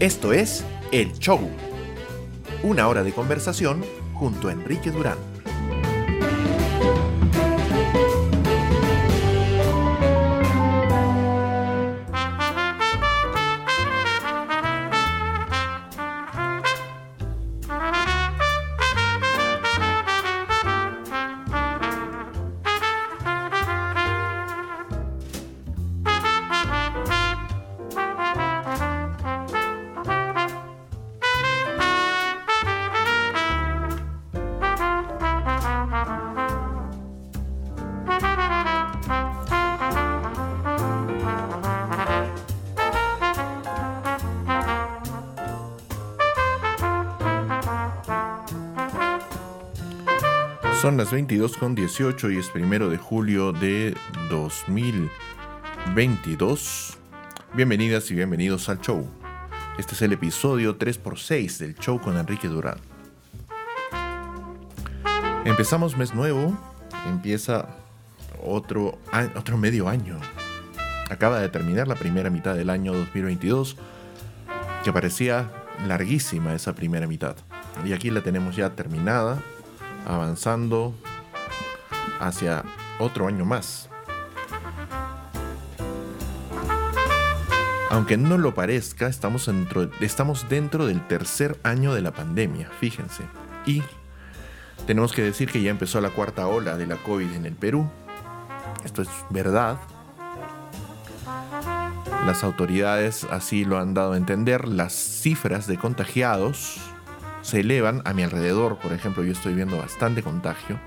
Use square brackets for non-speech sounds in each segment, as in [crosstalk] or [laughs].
Esto es El Show. Una hora de conversación junto a Enrique Durán. Son las 22 con 18 y es primero de julio de 2022. Bienvenidas y bienvenidos al show. Este es el episodio 3x6 del show con Enrique Durán. Empezamos mes nuevo, empieza otro, otro medio año. Acaba de terminar la primera mitad del año 2022, que parecía larguísima esa primera mitad. Y aquí la tenemos ya terminada, avanzando hacia otro año más. Aunque no lo parezca, estamos dentro, estamos dentro del tercer año de la pandemia, fíjense. Y tenemos que decir que ya empezó la cuarta ola de la COVID en el Perú. Esto es verdad. Las autoridades así lo han dado a entender. Las cifras de contagiados se elevan a mi alrededor, por ejemplo, yo estoy viendo bastante contagio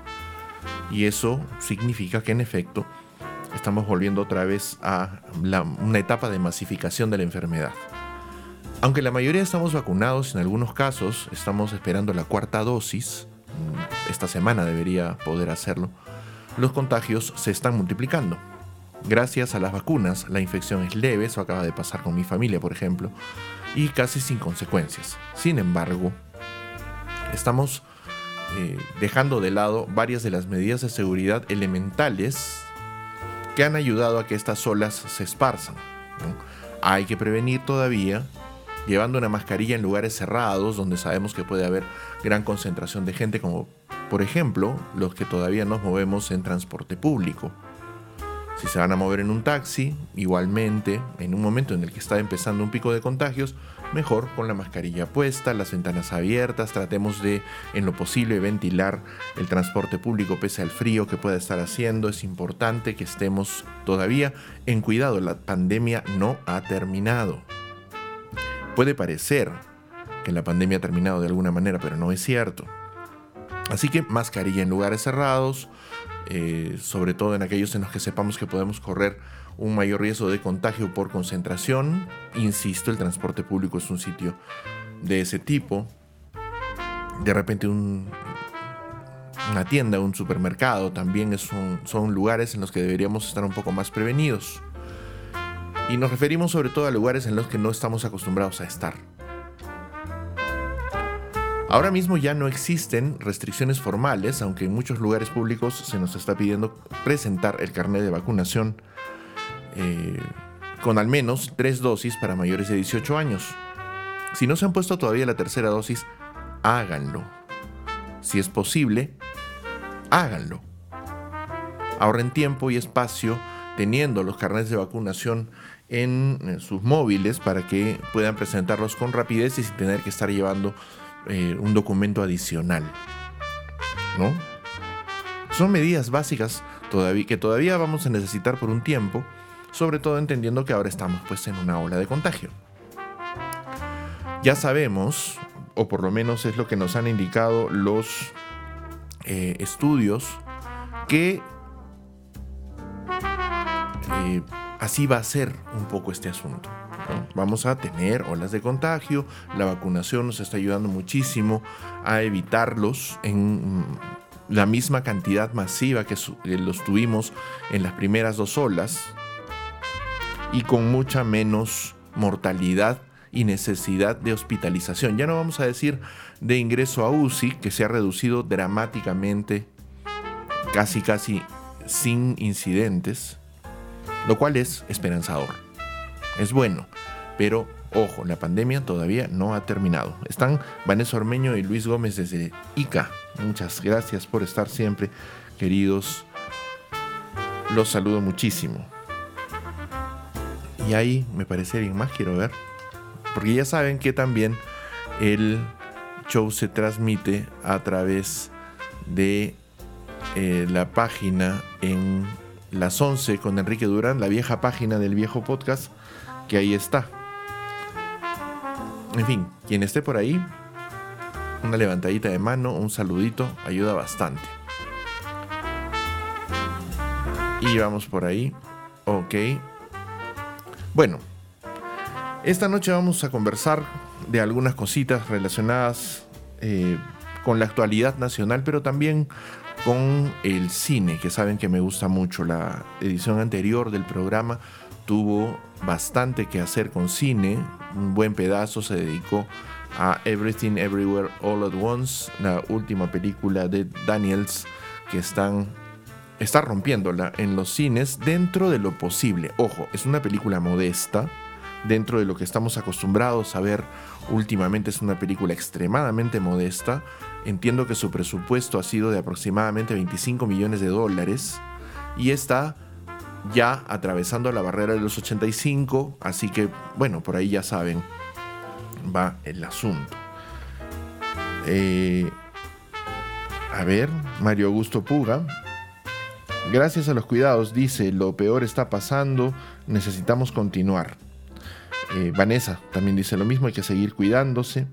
y eso significa que en efecto estamos volviendo otra vez a una etapa de masificación de la enfermedad. Aunque la mayoría estamos vacunados, en algunos casos estamos esperando la cuarta dosis, mm, esta semana debería poder hacerlo, los contagios se están multiplicando. Gracias a las vacunas, la infección es leve, eso acaba de pasar con mi familia, por ejemplo, y casi sin consecuencias. Sin embargo, estamos eh, dejando de lado varias de las medidas de seguridad elementales que han ayudado a que estas olas se esparzan. Hay que prevenir todavía llevando una mascarilla en lugares cerrados donde sabemos que puede haber gran concentración de gente, como por ejemplo los que todavía nos movemos en transporte público. Si se van a mover en un taxi, igualmente, en un momento en el que está empezando un pico de contagios, mejor con la mascarilla puesta, las ventanas abiertas, tratemos de, en lo posible, ventilar el transporte público pese al frío que pueda estar haciendo. Es importante que estemos todavía en cuidado, la pandemia no ha terminado. Puede parecer que la pandemia ha terminado de alguna manera, pero no es cierto. Así que mascarilla en lugares cerrados, eh, sobre todo en aquellos en los que sepamos que podemos correr un mayor riesgo de contagio por concentración. Insisto, el transporte público es un sitio de ese tipo. De repente una tienda, un supermercado también son lugares en los que deberíamos estar un poco más prevenidos. Y nos referimos sobre todo a lugares en los que no estamos acostumbrados a estar. Ahora mismo ya no existen restricciones formales, aunque en muchos lugares públicos se nos está pidiendo presentar el carnet de vacunación eh, con al menos tres dosis para mayores de 18 años. Si no se han puesto todavía la tercera dosis, háganlo. Si es posible, háganlo. Ahorren tiempo y espacio teniendo los carnets de vacunación en sus móviles para que puedan presentarlos con rapidez y sin tener que estar llevando eh, un documento adicional. ¿No? Son medidas básicas que todavía vamos a necesitar por un tiempo, sobre todo entendiendo que ahora estamos pues en una ola de contagio. Ya sabemos, o por lo menos es lo que nos han indicado los eh, estudios, que eh, así va a ser un poco este asunto. Vamos a tener olas de contagio, la vacunación nos está ayudando muchísimo a evitarlos en mm, la misma cantidad masiva que los tuvimos en las primeras dos olas y con mucha menos mortalidad y necesidad de hospitalización. Ya no vamos a decir de ingreso a UCI, que se ha reducido dramáticamente, casi casi sin incidentes, lo cual es esperanzador. Es bueno Pero ojo, la pandemia todavía no ha terminado. Están Vanessa Ormeño y Luis Gómez desde ICA. Muchas gracias por estar siempre, queridos. Los saludo muchísimo. Y ahí me parece bien más, quiero ver. Porque ya saben que también el show se transmite a través de eh, la página en las 11 con Enrique Durán, la vieja página del viejo podcast, que ahí está. En fin, quien esté por ahí, una levantadita de mano, un saludito, ayuda bastante. Y vamos por ahí. Ok. Bueno, esta noche vamos a conversar de algunas cositas relacionadas eh, con la actualidad nacional, pero también con el cine, que saben que me gusta mucho. La edición anterior del programa tuvo bastante que hacer con cine, un buen pedazo se dedicó a Everything Everywhere All at Once, la última película de Daniels que están está rompiéndola en los cines dentro de lo posible. Ojo, es una película modesta, dentro de lo que estamos acostumbrados a ver últimamente es una película extremadamente modesta. Entiendo que su presupuesto ha sido de aproximadamente 25 millones de dólares y está ya atravesando la barrera de los 85, así que bueno, por ahí ya saben, va el asunto. Eh, a ver, Mario Augusto Puga. Gracias a los cuidados, dice, lo peor está pasando, necesitamos continuar. Eh, Vanessa también dice lo mismo, hay que seguir cuidándose,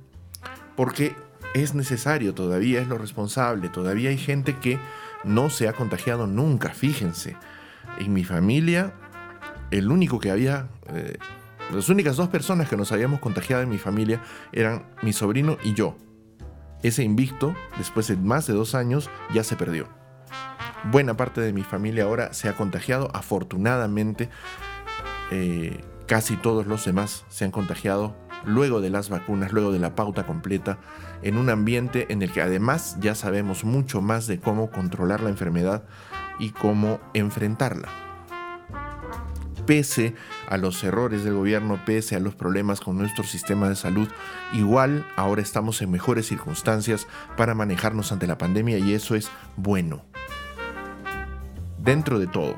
porque es necesario, todavía es lo responsable, todavía hay gente que no se ha contagiado nunca, fíjense. En mi familia, el único que había, eh, las únicas dos personas que nos habíamos contagiado en mi familia eran mi sobrino y yo. Ese invicto, después de más de dos años, ya se perdió. Buena parte de mi familia ahora se ha contagiado, afortunadamente. Eh, Casi todos los demás se han contagiado luego de las vacunas, luego de la pauta completa, en un ambiente en el que además ya sabemos mucho más de cómo controlar la enfermedad y cómo enfrentarla. Pese a los errores del gobierno, pese a los problemas con nuestro sistema de salud, igual ahora estamos en mejores circunstancias para manejarnos ante la pandemia y eso es bueno. Dentro de todo,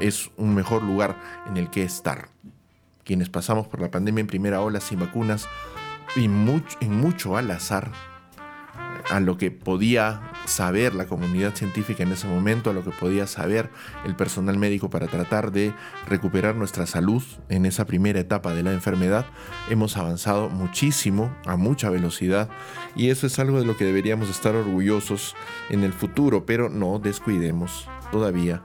es un mejor lugar en el que estar quienes pasamos por la pandemia en primera ola sin vacunas y mucho, en mucho al azar a lo que podía saber la comunidad científica en ese momento, a lo que podía saber el personal médico para tratar de recuperar nuestra salud en esa primera etapa de la enfermedad, hemos avanzado muchísimo, a mucha velocidad, y eso es algo de lo que deberíamos estar orgullosos en el futuro, pero no descuidemos todavía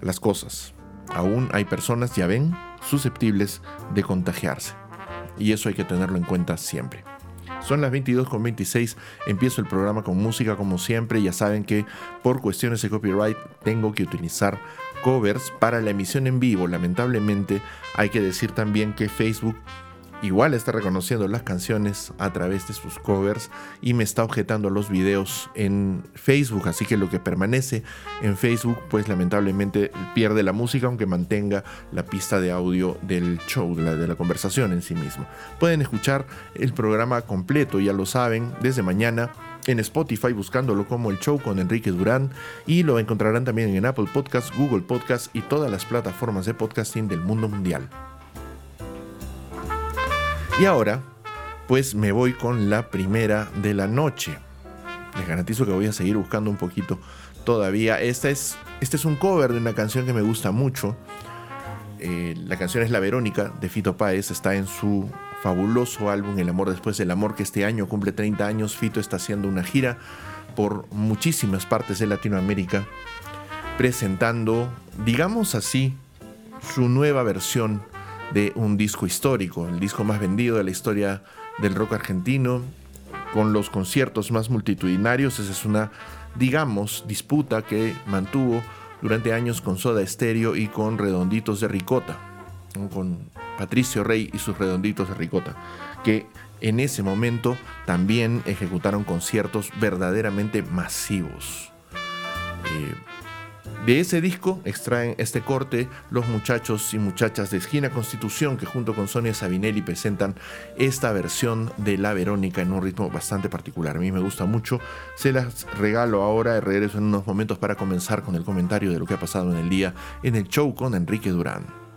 las cosas. Aún hay personas, ya ven, susceptibles de contagiarse. Y eso hay que tenerlo en cuenta siempre. Son las 22.26, empiezo el programa con música como siempre, ya saben que por cuestiones de copyright tengo que utilizar covers para la emisión en vivo. Lamentablemente hay que decir también que Facebook igual está reconociendo las canciones a través de sus covers y me está objetando los videos en Facebook, así que lo que permanece en Facebook pues lamentablemente pierde la música aunque mantenga la pista de audio del show, de la, conversación en sí mismo. Pueden escuchar el programa completo, ya lo saben, desde mañana en Spotify buscándolo como el show con Enrique Durán y lo encontrarán también en Apple Podcasts, Google Podcasts y todas las plataformas de podcasting del mundo mundial. Y ahora, pues me voy con la primera de la noche. Les garantizo que voy a seguir buscando un poquito todavía. Esta es, este es un cover de una canción que me gusta mucho. Eh, la canción es La Verónica de Fito Páez. Está en su fabuloso álbum El amor después del amor, que este año cumple 30 años. Fito está haciendo una gira por muchísimas partes de Latinoamérica, presentando, digamos así, su nueva versión de un disco histórico, el disco más vendido de la historia del rock argentino, con los conciertos más multitudinarios. Esa es una, digamos, disputa que mantuvo durante años con Soda Stereo y con Redonditos de Ricota, con Patricio Rey y sus Redonditos de Ricota, que en ese momento también ejecutaron conciertos verdaderamente masivos. Eh, De ese disco extraen este corte los muchachos y muchachas de Esquina Constitución que junto con Sonia Sabinelli presentan esta versión de La Verónica en un ritmo bastante particular. A mí me gusta mucho. Se las regalo ahora y regreso en unos momentos para comenzar con el comentario de lo que ha pasado en el día en el show con Enrique Durán.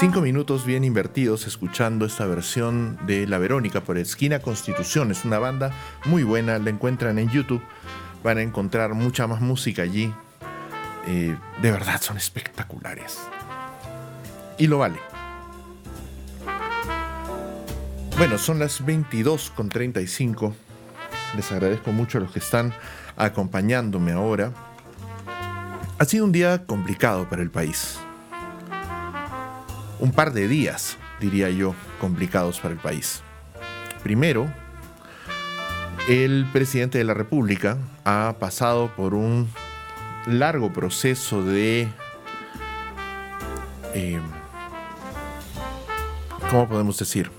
Cinco minutos bien invertidos escuchando esta versión de La Verónica por Esquina Constitución. Es una banda muy buena, la encuentran en YouTube. Van a encontrar mucha más música allí. Eh, de verdad son espectaculares. Y lo vale. Bueno, son las 22.35. Les agradezco mucho a los que están acompañándome ahora. Ha sido un día complicado para el país un par de días, diría yo, complicados para el país. Primero, el presidente de la República ha pasado por un largo proceso de... Eh, ¿Cómo podemos decir?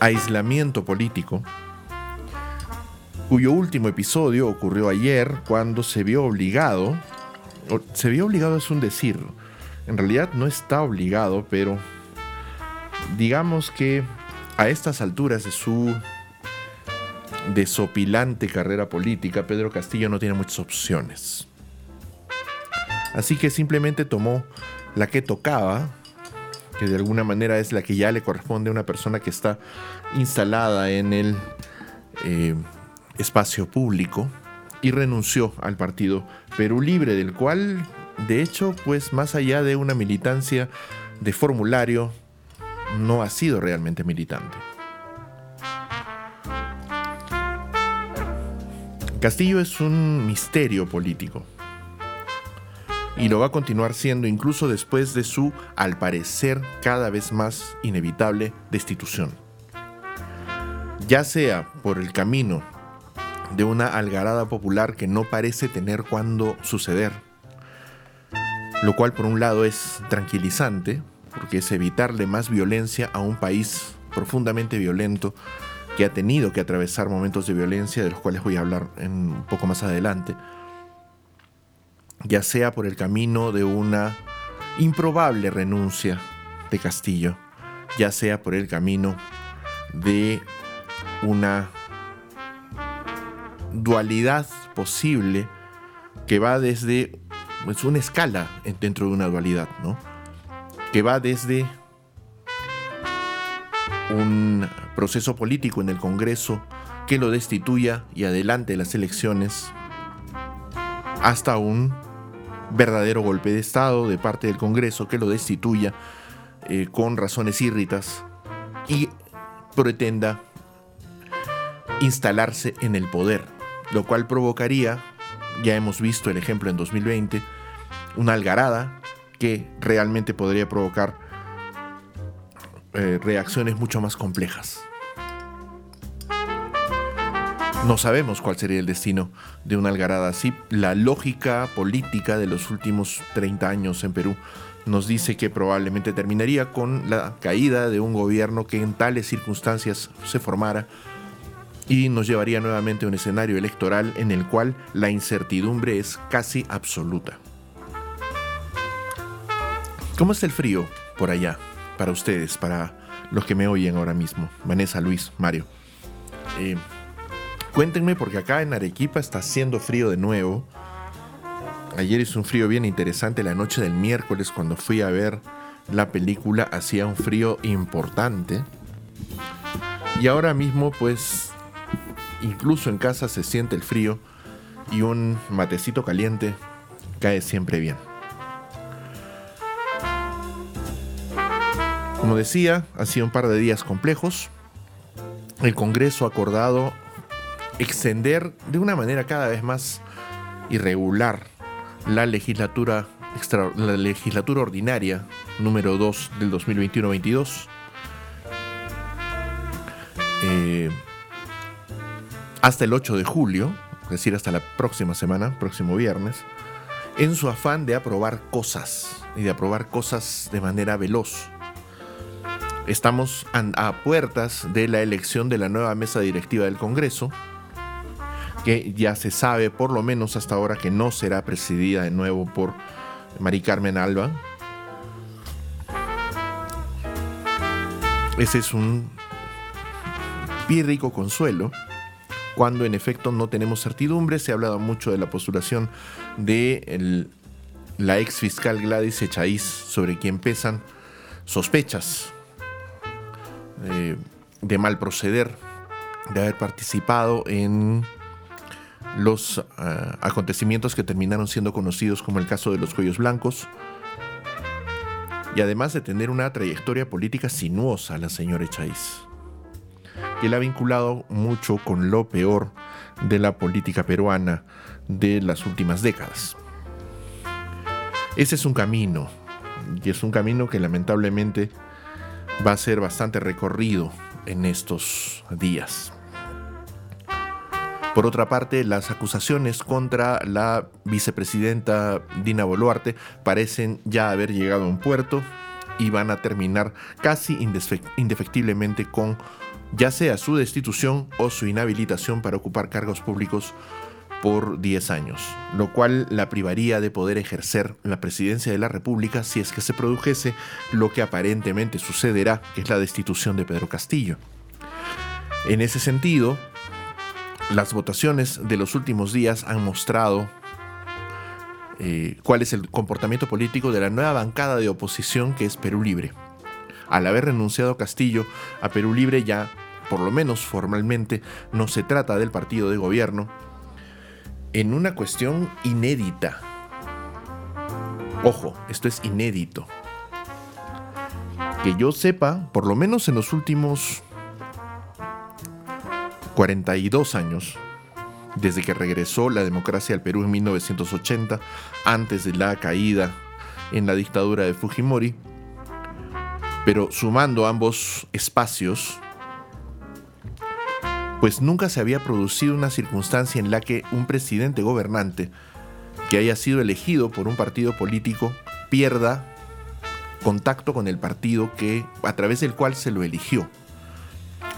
Aislamiento político, cuyo último episodio ocurrió ayer cuando se vio obligado se vio obligado es un decir. En realidad no está obligado, pero digamos que a estas alturas de su desopilante carrera política, Pedro Castillo no tiene muchas opciones. Así que simplemente tomó la que tocaba, que de alguna manera es la que ya le corresponde a una persona que está instalada en el eh, espacio público, y renunció al partido Perú Libre, del cual, de hecho, pues más allá de una militancia de formulario, no ha sido realmente militante. Castillo es un misterio político y lo va a continuar siendo incluso después de su, al parecer, cada vez más inevitable destitución. Ya sea por el camino de una algarada popular que no parece tener cuándo suceder. Lo cual por un lado es tranquilizante, porque es evitarle más violencia a un país profundamente violento que ha tenido que atravesar momentos de violencia, de los cuales voy a hablar un poco más adelante, ya sea por el camino de una improbable renuncia de Castillo, ya sea por el camino de una dualidad posible que va desde es una escala dentro de una dualidad, ¿no? Que va desde un proceso político en el Congreso que lo destituya y adelante las elecciones hasta un verdadero golpe de Estado de parte del Congreso que lo destituya eh, con razones írritas y pretenda instalarse en el poder lo cual provocaría, ya hemos visto el ejemplo en 2020, una algarada que realmente podría provocar eh, reacciones mucho más complejas. No sabemos cuál sería el destino de una algarada así. La lógica política de los últimos 30 años en Perú nos dice que probablemente terminaría con la caída de un gobierno que en tales circunstancias se formara y nos llevaría nuevamente a un escenario electoral en el cual la incertidumbre es casi absoluta. ¿Cómo es el frío por allá para ustedes, para los que me oyen ahora mismo? Vanessa, Luis, Mario. Eh, cuéntenme porque acá en Arequipa está haciendo frío de nuevo. Ayer hizo un frío bien interesante la noche del miércoles cuando fui a ver la película hacía un frío importante. Y ahora mismo pues incluso en casa se siente el frío y un matecito caliente cae siempre bien. Como decía, ha sido un par de días complejos. El Congreso ha acordado extender de una manera cada vez más irregular la legislatura, la legislatura ordinaria número 2 del 2021-22. Eh, hasta el 8 de julio, es decir, hasta la próxima semana, próximo viernes, en su afán de aprobar cosas y de aprobar cosas de manera veloz. Estamos a puertas de la elección de la nueva mesa directiva del Congreso, que ya se sabe por lo menos hasta ahora que no será presidida de nuevo por Mari Carmen Alba. Ese es un pírrico consuelo cuando en efecto no tenemos certidumbre. Se ha hablado mucho de la postulación de la ex fiscal Gladys Echaíz, sobre quien pesan sospechas eh, de mal proceder, de haber participado en los eh, acontecimientos que terminaron siendo conocidos como el caso de los cuellos blancos, y además de tener una trayectoria política sinuosa la señora Echaíz, la ha vinculado mucho con lo peor de la política peruana de las últimas décadas. Ese es un camino, y es un camino que lamentablemente va a ser bastante recorrido en estos días. Por otra parte, las acusaciones contra la vicepresidenta Dina Boluarte parecen ya haber llegado a un puerto y van a terminar casi indefectiblemente con ya sea su destitución o su inhabilitación para ocupar cargos públicos por 10 años, lo cual la privaría de poder ejercer la presidencia de la República si es que se produjese lo que aparentemente sucederá, que es la destitución de Pedro Castillo. En ese sentido, las votaciones de los últimos días han mostrado eh, cuál es el comportamiento político de la nueva bancada de oposición que es Perú Libre. Al haber renunciado Castillo a Perú Libre ya, por lo menos formalmente, no se trata del partido de gobierno, en una cuestión inédita. Ojo, esto es inédito. Que yo sepa, por lo menos en los últimos 42 años, desde que regresó la democracia al Perú en 1980, antes de la caída en la dictadura de Fujimori, pero sumando ambos espacios, pues nunca se había producido una circunstancia en la que un presidente gobernante que haya sido elegido por un partido político pierda contacto con el partido que a través del cual se lo eligió.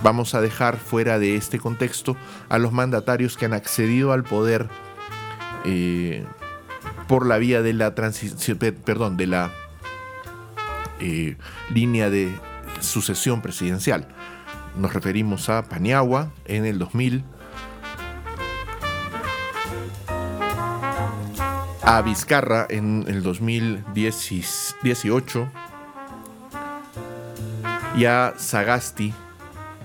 Vamos a dejar fuera de este contexto a los mandatarios que han accedido al poder eh, por la vía de la transición, perdón, de la eh, línea de sucesión presidencial. Nos referimos a Paniagua en el 2000, a Vizcarra en el 2018 y a Sagasti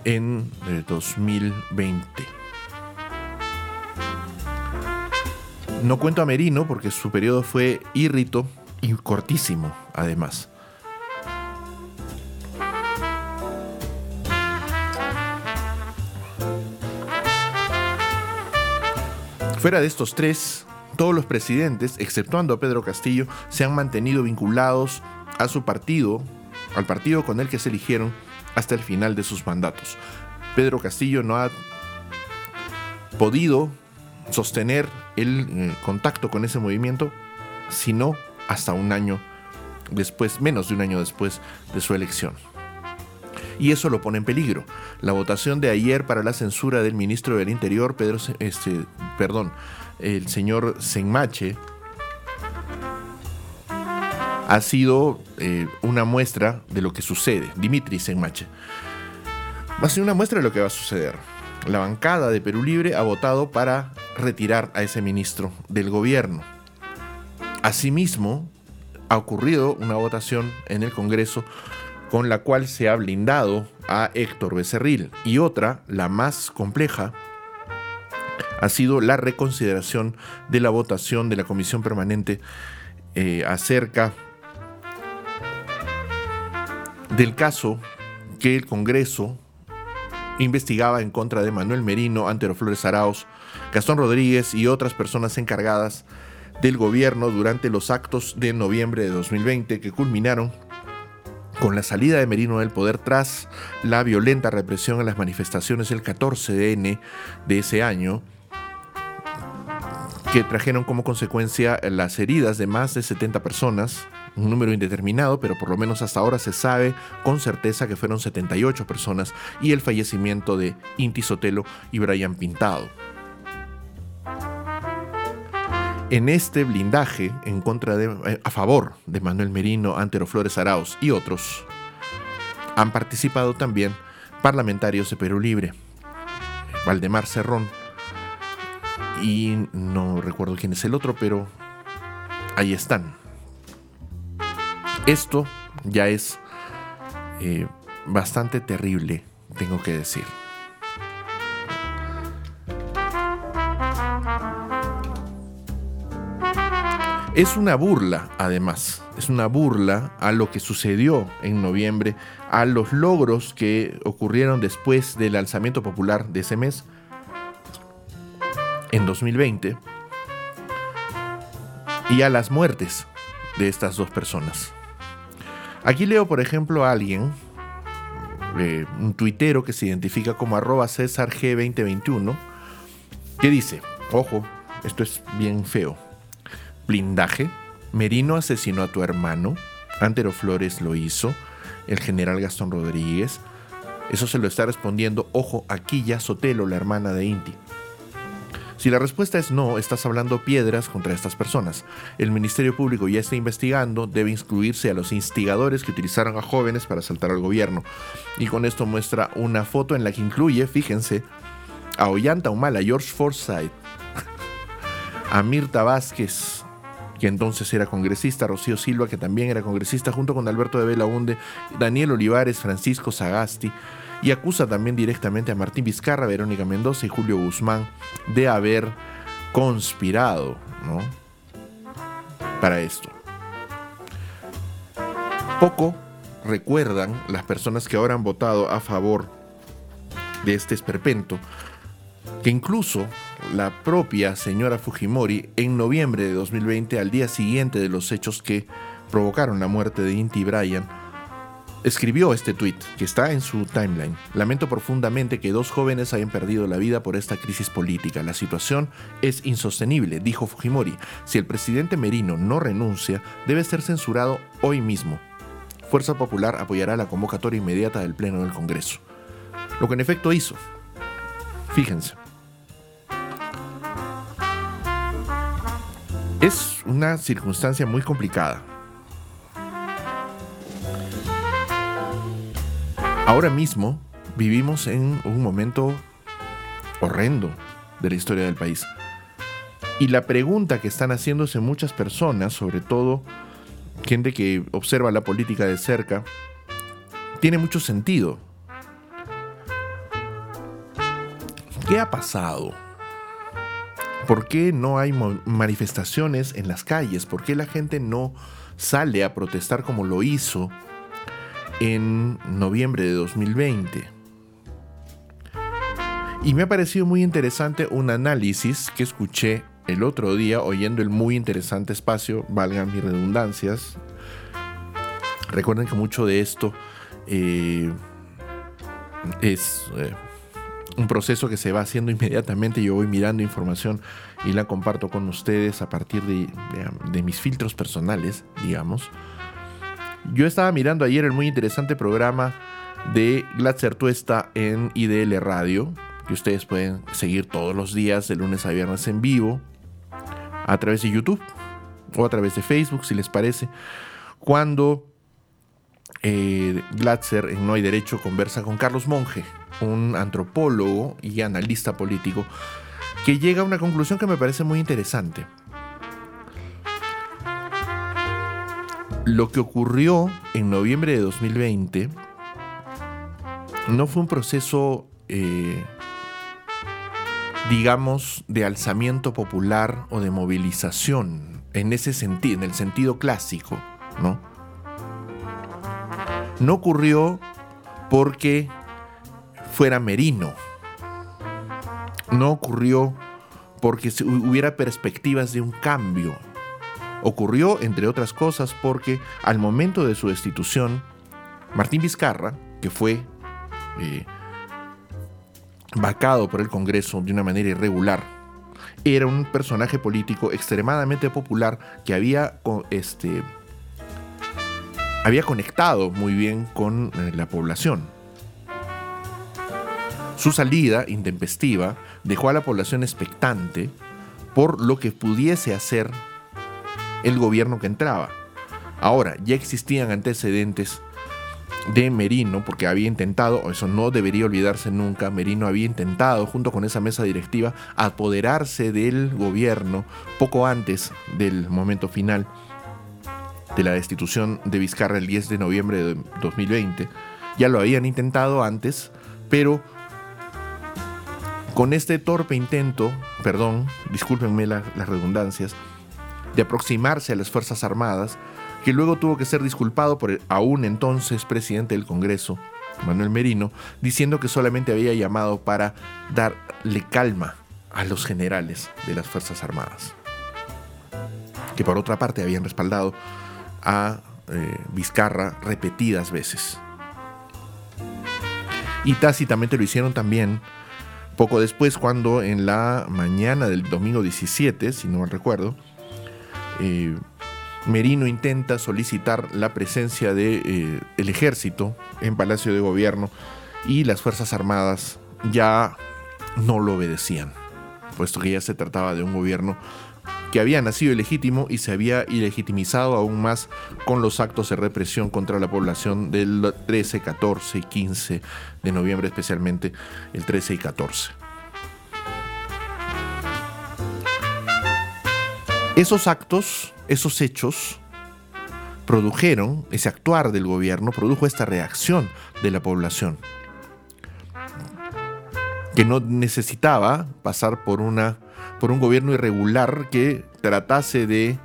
en el 2020. No cuento a Merino porque su periodo fue írrito y cortísimo, además. Fuera de estos tres, todos los presidentes, exceptuando a Pedro Castillo, se han mantenido vinculados a su partido, al partido con el que se eligieron hasta el final de sus mandatos. Pedro Castillo no ha podido sostener el eh, contacto con ese movimiento, sino hasta un año después, menos de un año después de su elección. Y eso lo pone en peligro. La votación de ayer para la censura del ministro del Interior, Pedro, este, perdón, el señor Senmache, ha sido eh, una muestra de lo que sucede. Dimitri Senmache. Va a ser una muestra de lo que va a suceder. La bancada de Perú Libre ha votado para retirar a ese ministro del gobierno. Asimismo, ha ocurrido una votación en el Congreso con la cual se ha blindado a Héctor Becerril. Y otra, la más compleja, ha sido la reconsideración de la votación de la Comisión Permanente eh, acerca del caso que el Congreso investigaba en contra de Manuel Merino, Antero Flores Arauz, Gastón Rodríguez y otras personas encargadas del gobierno durante los actos de noviembre de 2020 que culminaron con la salida de Merino del poder tras la violenta represión en las manifestaciones del 14 de N de ese año, que trajeron como consecuencia las heridas de más de 70 personas, un número indeterminado, pero por lo menos hasta ahora se sabe con certeza que fueron 78 personas, y el fallecimiento de Inti Sotelo y Brian Pintado. En este blindaje en contra de, eh, a favor de Manuel Merino, Antero Flores Arauz y otros, han participado también parlamentarios de Perú Libre. Valdemar Cerrón, y no recuerdo quién es el otro, pero ahí están. Esto ya es eh, bastante terrible, tengo que decir. Es una burla, además, es una burla a lo que sucedió en noviembre, a los logros que ocurrieron después del alzamiento popular de ese mes, en 2020, y a las muertes de estas dos personas. Aquí leo, por ejemplo, a alguien, eh, un tuitero que se identifica como arroba César G2021, que dice, ojo, esto es bien feo blindaje, Merino asesinó a tu hermano, Antero Flores lo hizo, el general Gastón Rodríguez. Eso se lo está respondiendo, ojo, aquí ya Sotelo, la hermana de Inti. Si la respuesta es no, estás hablando piedras contra estas personas. El Ministerio Público ya está investigando, debe incluirse a los instigadores que utilizaron a jóvenes para asaltar al gobierno. Y con esto muestra una foto en la que incluye, fíjense, a Ollanta Humala, George Forsyth, [laughs] a Mirta Vázquez, que entonces era congresista, Rocío Silva, que también era congresista, junto con Alberto de Belaunde, Daniel Olivares, Francisco Sagasti, y acusa también directamente a Martín Vizcarra, Verónica Mendoza y Julio Guzmán de haber conspirado ¿no? para esto. Poco recuerdan las personas que ahora han votado a favor de este esperpento, que incluso la propia señora Fujimori en noviembre de 2020, al día siguiente de los hechos que provocaron la muerte de Inti Bryan, escribió este tuit que está en su timeline. Lamento profundamente que dos jóvenes hayan perdido la vida por esta crisis política. La situación es insostenible, dijo Fujimori. Si el presidente Merino no renuncia, debe ser censurado hoy mismo. Fuerza Popular apoyará la convocatoria inmediata del Pleno del Congreso. Lo que en efecto hizo. Fíjense. Es una circunstancia muy complicada. Ahora mismo vivimos en un momento horrendo de la historia del país. Y la pregunta que están haciéndose muchas personas, sobre todo gente que observa la política de cerca, tiene mucho sentido. ¿Qué ha pasado? ¿Por qué no hay manifestaciones en las calles? ¿Por qué la gente no sale a protestar como lo hizo en noviembre de 2020? Y me ha parecido muy interesante un análisis que escuché el otro día oyendo el muy interesante espacio, valgan mis redundancias. Recuerden que mucho de esto eh, es... Eh, un proceso que se va haciendo inmediatamente. Yo voy mirando información y la comparto con ustedes a partir de, mis filtros personales, digamos. Yo estaba mirando ayer el muy interesante programa de Glatzer Tuesta en IDL Radio, que ustedes pueden seguir todos los días, de lunes a viernes en vivo, a través de YouTube o a través de Facebook, si les parece. Cuando eh, Glatzer en No hay Derecho conversa con Carlos Monge, un antropólogo y analista político, que llega a una conclusión que me parece muy interesante. Lo que ocurrió en noviembre de 2020 no fue un proceso, eh, digamos, de alzamiento popular o de movilización en ese sentido, en el sentido clásico, ¿no? No ocurrió porque fuera Merino. No ocurrió porque hubiera perspectivas de un cambio. Ocurrió, entre otras cosas, porque al momento de su destitución, Martín Vizcarra, que fue eh, vacado por el Congreso de una manera irregular, era un personaje político extremadamente popular que había, este, había conectado muy bien con eh, la población. Su salida intempestiva dejó a la población expectante por lo que pudiese hacer el gobierno que entraba. Ahora, ya existían antecedentes de Merino, porque había intentado, eso no debería olvidarse nunca, Merino había intentado, junto con esa mesa directiva, apoderarse del gobierno poco antes del momento final de la destitución de Vizcarra el 10 de noviembre de 2020. Ya lo habían intentado antes, pero con este torpe intento, perdón, discúlpenme las redundancias, de aproximarse a las Fuerzas Armadas, que luego tuvo que ser disculpado por el aún entonces presidente del Congreso, Manuel Merino, diciendo que solamente había llamado para darle calma a los generales de las Fuerzas Armadas, que por otra parte habían respaldado a eh, Vizcarra repetidas veces. Y tácitamente lo hicieron también poco después cuando en la mañana del domingo 17, si no recuerdo, eh, Merino intenta solicitar la presencia del de, eh, ejército en Palacio de Gobierno y las Fuerzas Armadas ya no lo obedecían, puesto que ya se trataba de un gobierno que había nacido ilegítimo y se había ilegitimizado aún más con los actos de represión contra la población del 13, 14 y 15 de noviembre, especialmente el 13 y 14. Esos actos, esos hechos, produjeron, ese actuar del gobierno produjo esta reacción de la población, que no necesitaba pasar por una por un gobierno irregular que tratase de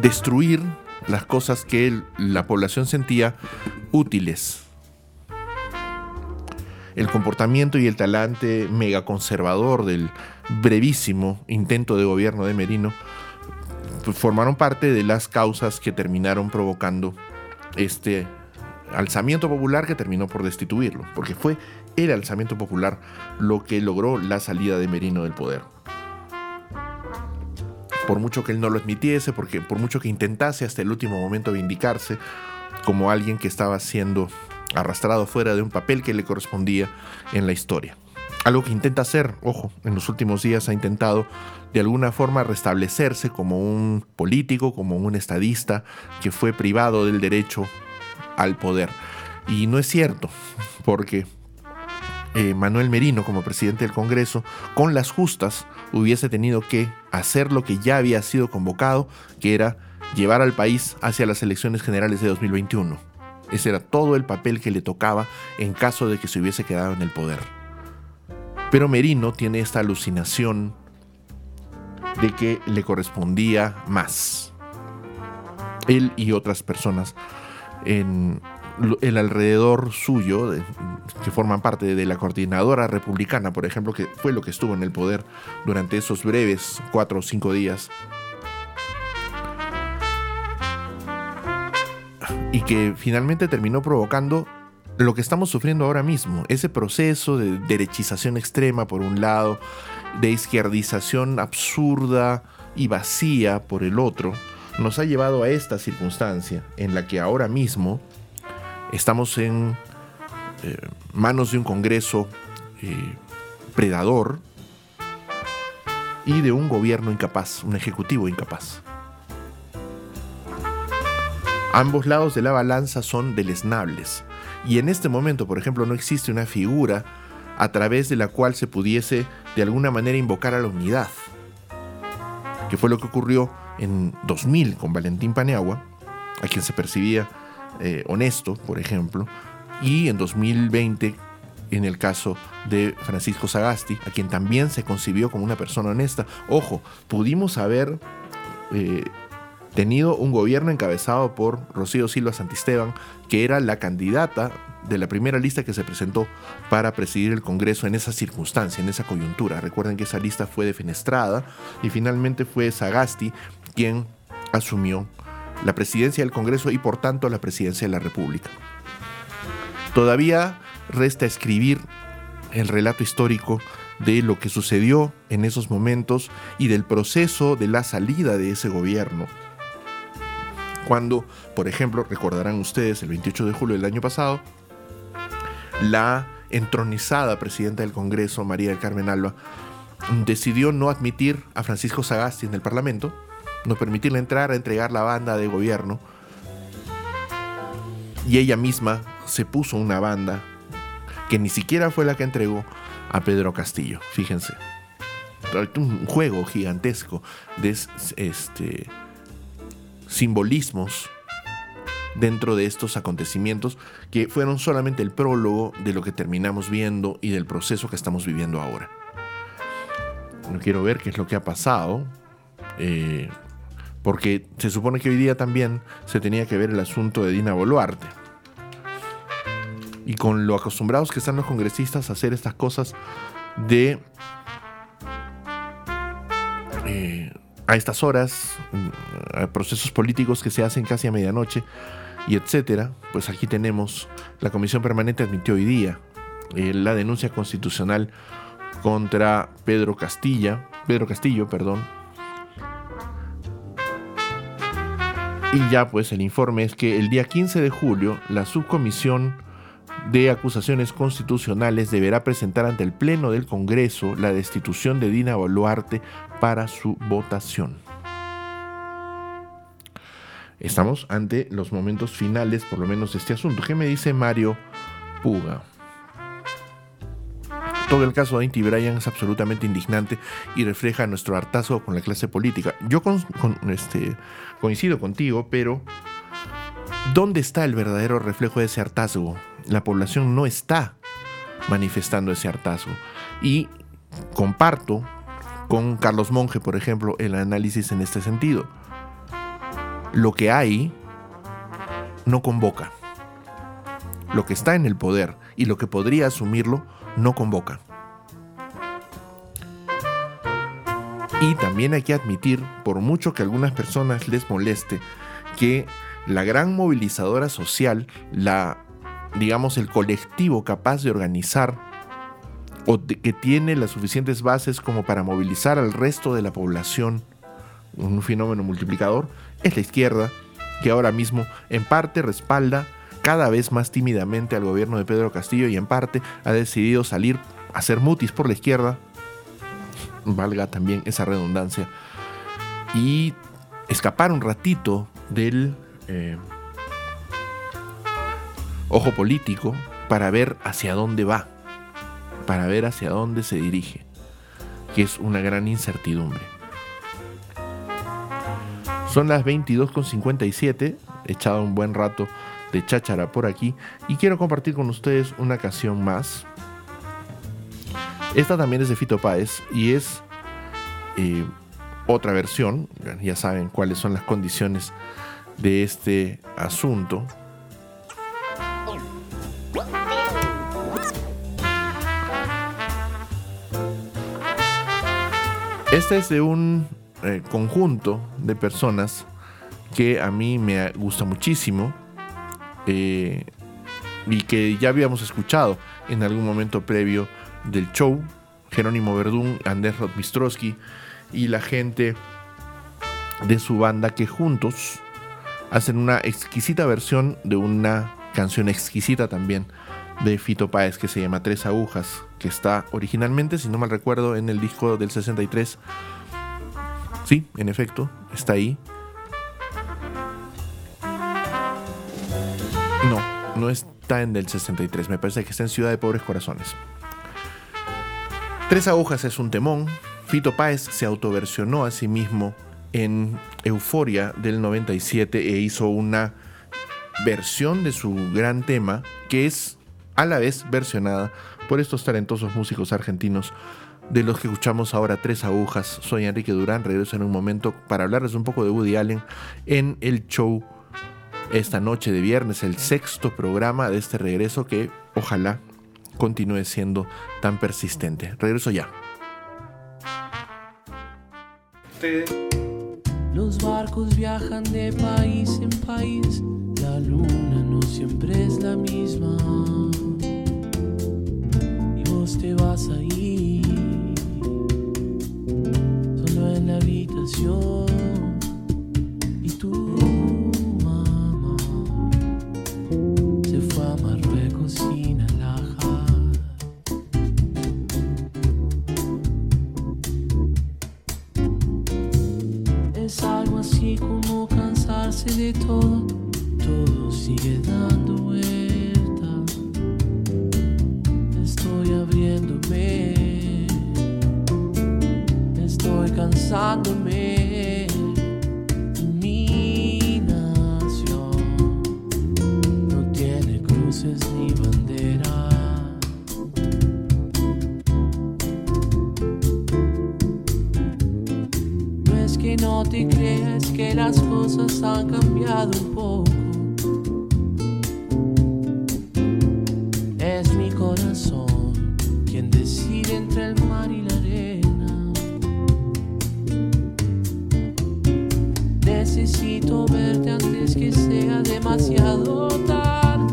destruir las cosas que la población sentía útiles. El comportamiento y el talante megaconservador del brevísimo intento de gobierno de Merino formaron parte de las causas que terminaron provocando este alzamiento popular que terminó por destituirlo, porque fue el alzamiento popular lo que logró la salida de Merino del poder. Por mucho que él no lo admitiese, porque por mucho que intentase hasta el último momento vindicarse como alguien que estaba siendo arrastrado fuera de un papel que le correspondía en la historia. Algo que intenta hacer, ojo, en los últimos días ha intentado de alguna forma restablecerse como un político, como un estadista que fue privado del derecho al poder. Y no es cierto, porque eh, Manuel Merino como presidente del Congreso, con las justas hubiese tenido que hacer lo que ya había sido convocado, que era llevar al país hacia las elecciones generales de 2021. Ese era todo el papel que le tocaba en caso de que se hubiese quedado en el poder. Pero Merino tiene esta alucinación de que le correspondía más. Él y otras personas en el alrededor suyo, que forman parte de la coordinadora republicana, por ejemplo, que fue lo que estuvo en el poder durante esos breves cuatro o cinco días, y que finalmente terminó provocando lo que estamos sufriendo ahora mismo, ese proceso de derechización extrema por un lado, de izquierdización absurda y vacía por el otro, nos ha llevado a esta circunstancia en la que ahora mismo estamos en eh, manos de un Congreso eh, predador y de un gobierno incapaz, un ejecutivo incapaz. Ambos lados de la balanza son deleznables y en este momento, por ejemplo, no existe una figura a través de la cual se pudiese de alguna manera invocar a la unidad, que fue lo que ocurrió en 2000 con Valentín Paneagua, a quien se percibía eh, honesto, por ejemplo, y en 2020 en el caso de Francisco Sagasti, a quien también se concibió como una persona honesta. Ojo, pudimos haber eh, tenido un gobierno encabezado por Rocío Silva Santisteban, que era la candidata de la primera lista que se presentó para presidir el Congreso en esa circunstancia, en esa coyuntura. Recuerden que esa lista fue defenestrada y finalmente fue Sagasti quien asumió la presidencia del Congreso y por tanto la presidencia de la República. Todavía resta escribir el relato histórico de lo que sucedió en esos momentos y del proceso de la salida de ese gobierno. Cuando, por ejemplo, recordarán ustedes el 28 de julio del año pasado, la entronizada presidenta del Congreso, María del Carmen Alba, decidió no admitir a Francisco Sagasti en el Parlamento no permitirle entrar a entregar la banda de gobierno. Y ella misma se puso una banda que ni siquiera fue la que entregó a Pedro Castillo, fíjense. Un juego gigantesco de este, simbolismos dentro de estos acontecimientos que fueron solamente el prólogo de lo que terminamos viendo y del proceso que estamos viviendo ahora. No quiero ver qué es lo que ha pasado, eh, porque se supone que hoy día también se tenía que ver el asunto de Dina Boluarte. Y con lo acostumbrados que están los congresistas a hacer estas cosas de eh, a estas horas, a procesos políticos que se hacen casi a medianoche, y etcétera, pues aquí tenemos, la Comisión Permanente admitió hoy día eh, la denuncia constitucional contra Pedro Castilla, Pedro Castillo, perdón. Y ya pues el informe es que el día 15 de julio la subcomisión de acusaciones constitucionales deberá presentar ante el Pleno del Congreso la destitución de Dina Boluarte para su votación. Estamos ante los momentos finales, por lo menos, de este asunto. ¿Qué me dice Mario Puga? Todo el caso de Inti Bryan es absolutamente indignante y refleja nuestro hartazgo con la clase política. Yo este, coincido contigo, pero ¿dónde está el verdadero reflejo de ese hartazgo? La población no está manifestando ese hartazgo. Y comparto con Carlos Monge, por ejemplo, el análisis en este sentido lo que hay no convoca. Lo que está en el poder y lo que podría asumirlo no convoca. Y también hay que admitir, por mucho que a algunas personas les moleste, que la gran movilizadora social, la digamos el colectivo capaz de organizar o que tiene las suficientes bases como para movilizar al resto de la población, un fenómeno multiplicador, es la izquierda, que ahora mismo en parte respalda cada vez más tímidamente al gobierno de Pedro Castillo y en parte ha decidido salir a hacer mutis por la izquierda, valga también esa redundancia, y escapar un ratito del eh, ojo político para ver hacia dónde va, para ver hacia dónde se dirige, que es una gran incertidumbre. Son las 22.57, he echado un buen rato de cháchara por aquí y quiero compartir con ustedes una canción más. Esta también es de Fito Páez y es eh, otra versión, ya saben cuáles son las condiciones de este asunto. Este es de un eh, conjunto de personas que a mí me gusta muchísimo eh, y que ya habíamos escuchado en algún momento previo del show. Jerónimo Verdún, Andrés Rodmistrowski y la gente de su banda que juntos hacen una exquisita versión de una canción exquisita también de Fito Páez que se llama Tres Agujas, que está originalmente, si no mal recuerdo, en el disco del 63 Sí, en efecto, está ahí. No, está en el 63, me parece que está en Ciudad de Pobres Corazones. Tres agujas es un temón. Fito Páez se autoversionó a sí mismo en Euforia del 97 e hizo una versión de su gran tema que es a la vez versionada por estos talentosos músicos argentinos de los que escuchamos ahora Tres Agujas. Soy Enrique Durán, regreso en un momento para hablarles un poco de Woody Allen en el show esta noche de viernes, el sexto programa de este regreso que ojalá continúe siendo tan persistente. Regreso ya. Los barcos viajan de país en país, la luna no siempre es la misma. Y vos te vas a ir en la habitación de todo, todo sigue dando vueltas. Estoy abriéndome, estoy cansándome. Mi nación no tiene cruces ni banderas. Que no te creas que las cosas han cambiado un poco. Es mi corazón quien decide entre el mar y la arena. Necesito verte antes que sea demasiado tarde.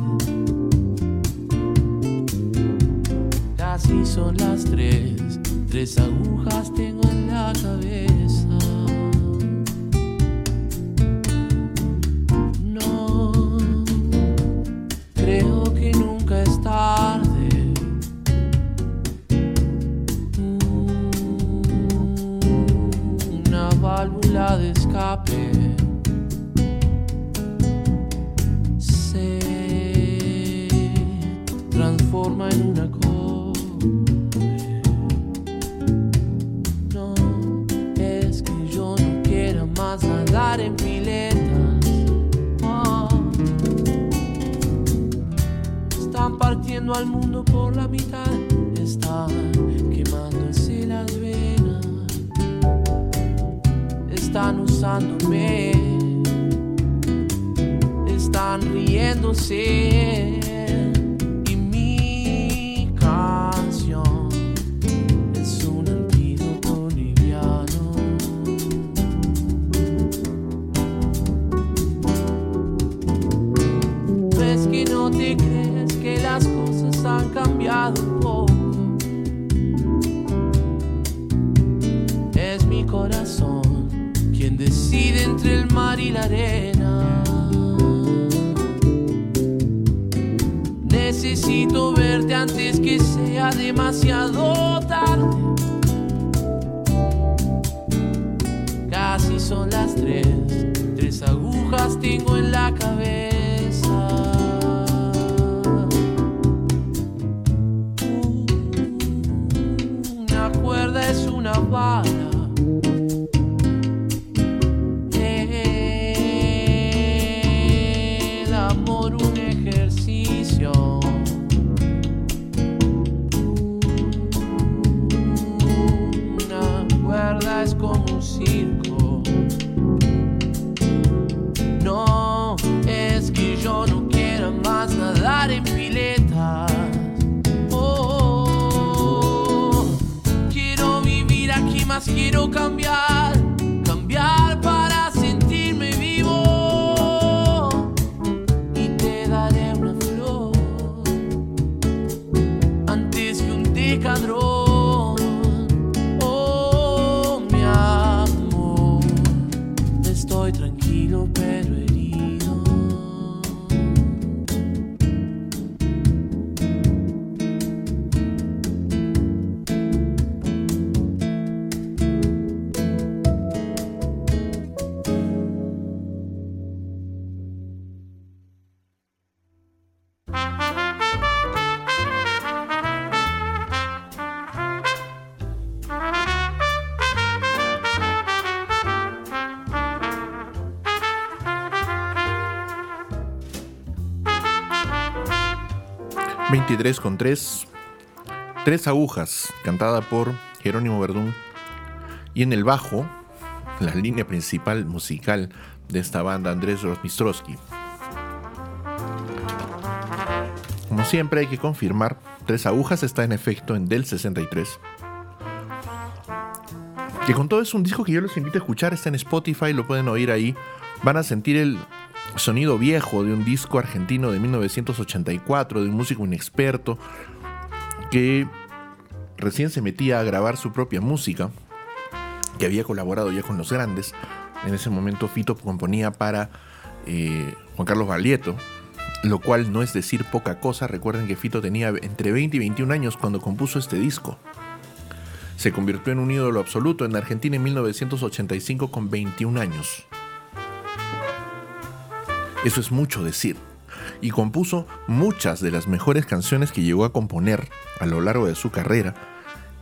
Casi son las tres, tres agujas tengo en la cabeza. Se transforma en una cumbre. No es que yo no quiera más nadar en piletas. Ah. Están partiendo al mundo por la mitad, están quemándose las venas, están usándome, están riéndose. El mar y la arena. Necesito verte antes que sea demasiado tarde. Casi son las tres, tres agujas tengo en la cabeza. Cambiar 23 con 3. Tres agujas, cantada por Jerónimo Verdún. Y en el bajo, la línea principal musical de esta banda, Andrés Rosmistrowski. Como siempre hay que confirmar, Tres Agujas está en efecto en Del 63. Que con todo es un disco que yo los invito a escuchar, está en Spotify, lo pueden oír ahí. Van a sentir el sonido viejo de un disco argentino de 1984, de un músico inexperto que recién se metía a grabar su propia música, que había colaborado ya con los grandes. En ese momento Fito componía para eh, Juan Carlos Baglietto, lo cual no es decir poca cosa. Recuerden que Fito tenía entre 20 y 21 años cuando compuso este disco. Se convirtió en un ídolo absoluto en Argentina en 1985 con 21 años. Eso es mucho decir. Y compuso muchas de las mejores canciones que llegó a componer a lo largo de su carrera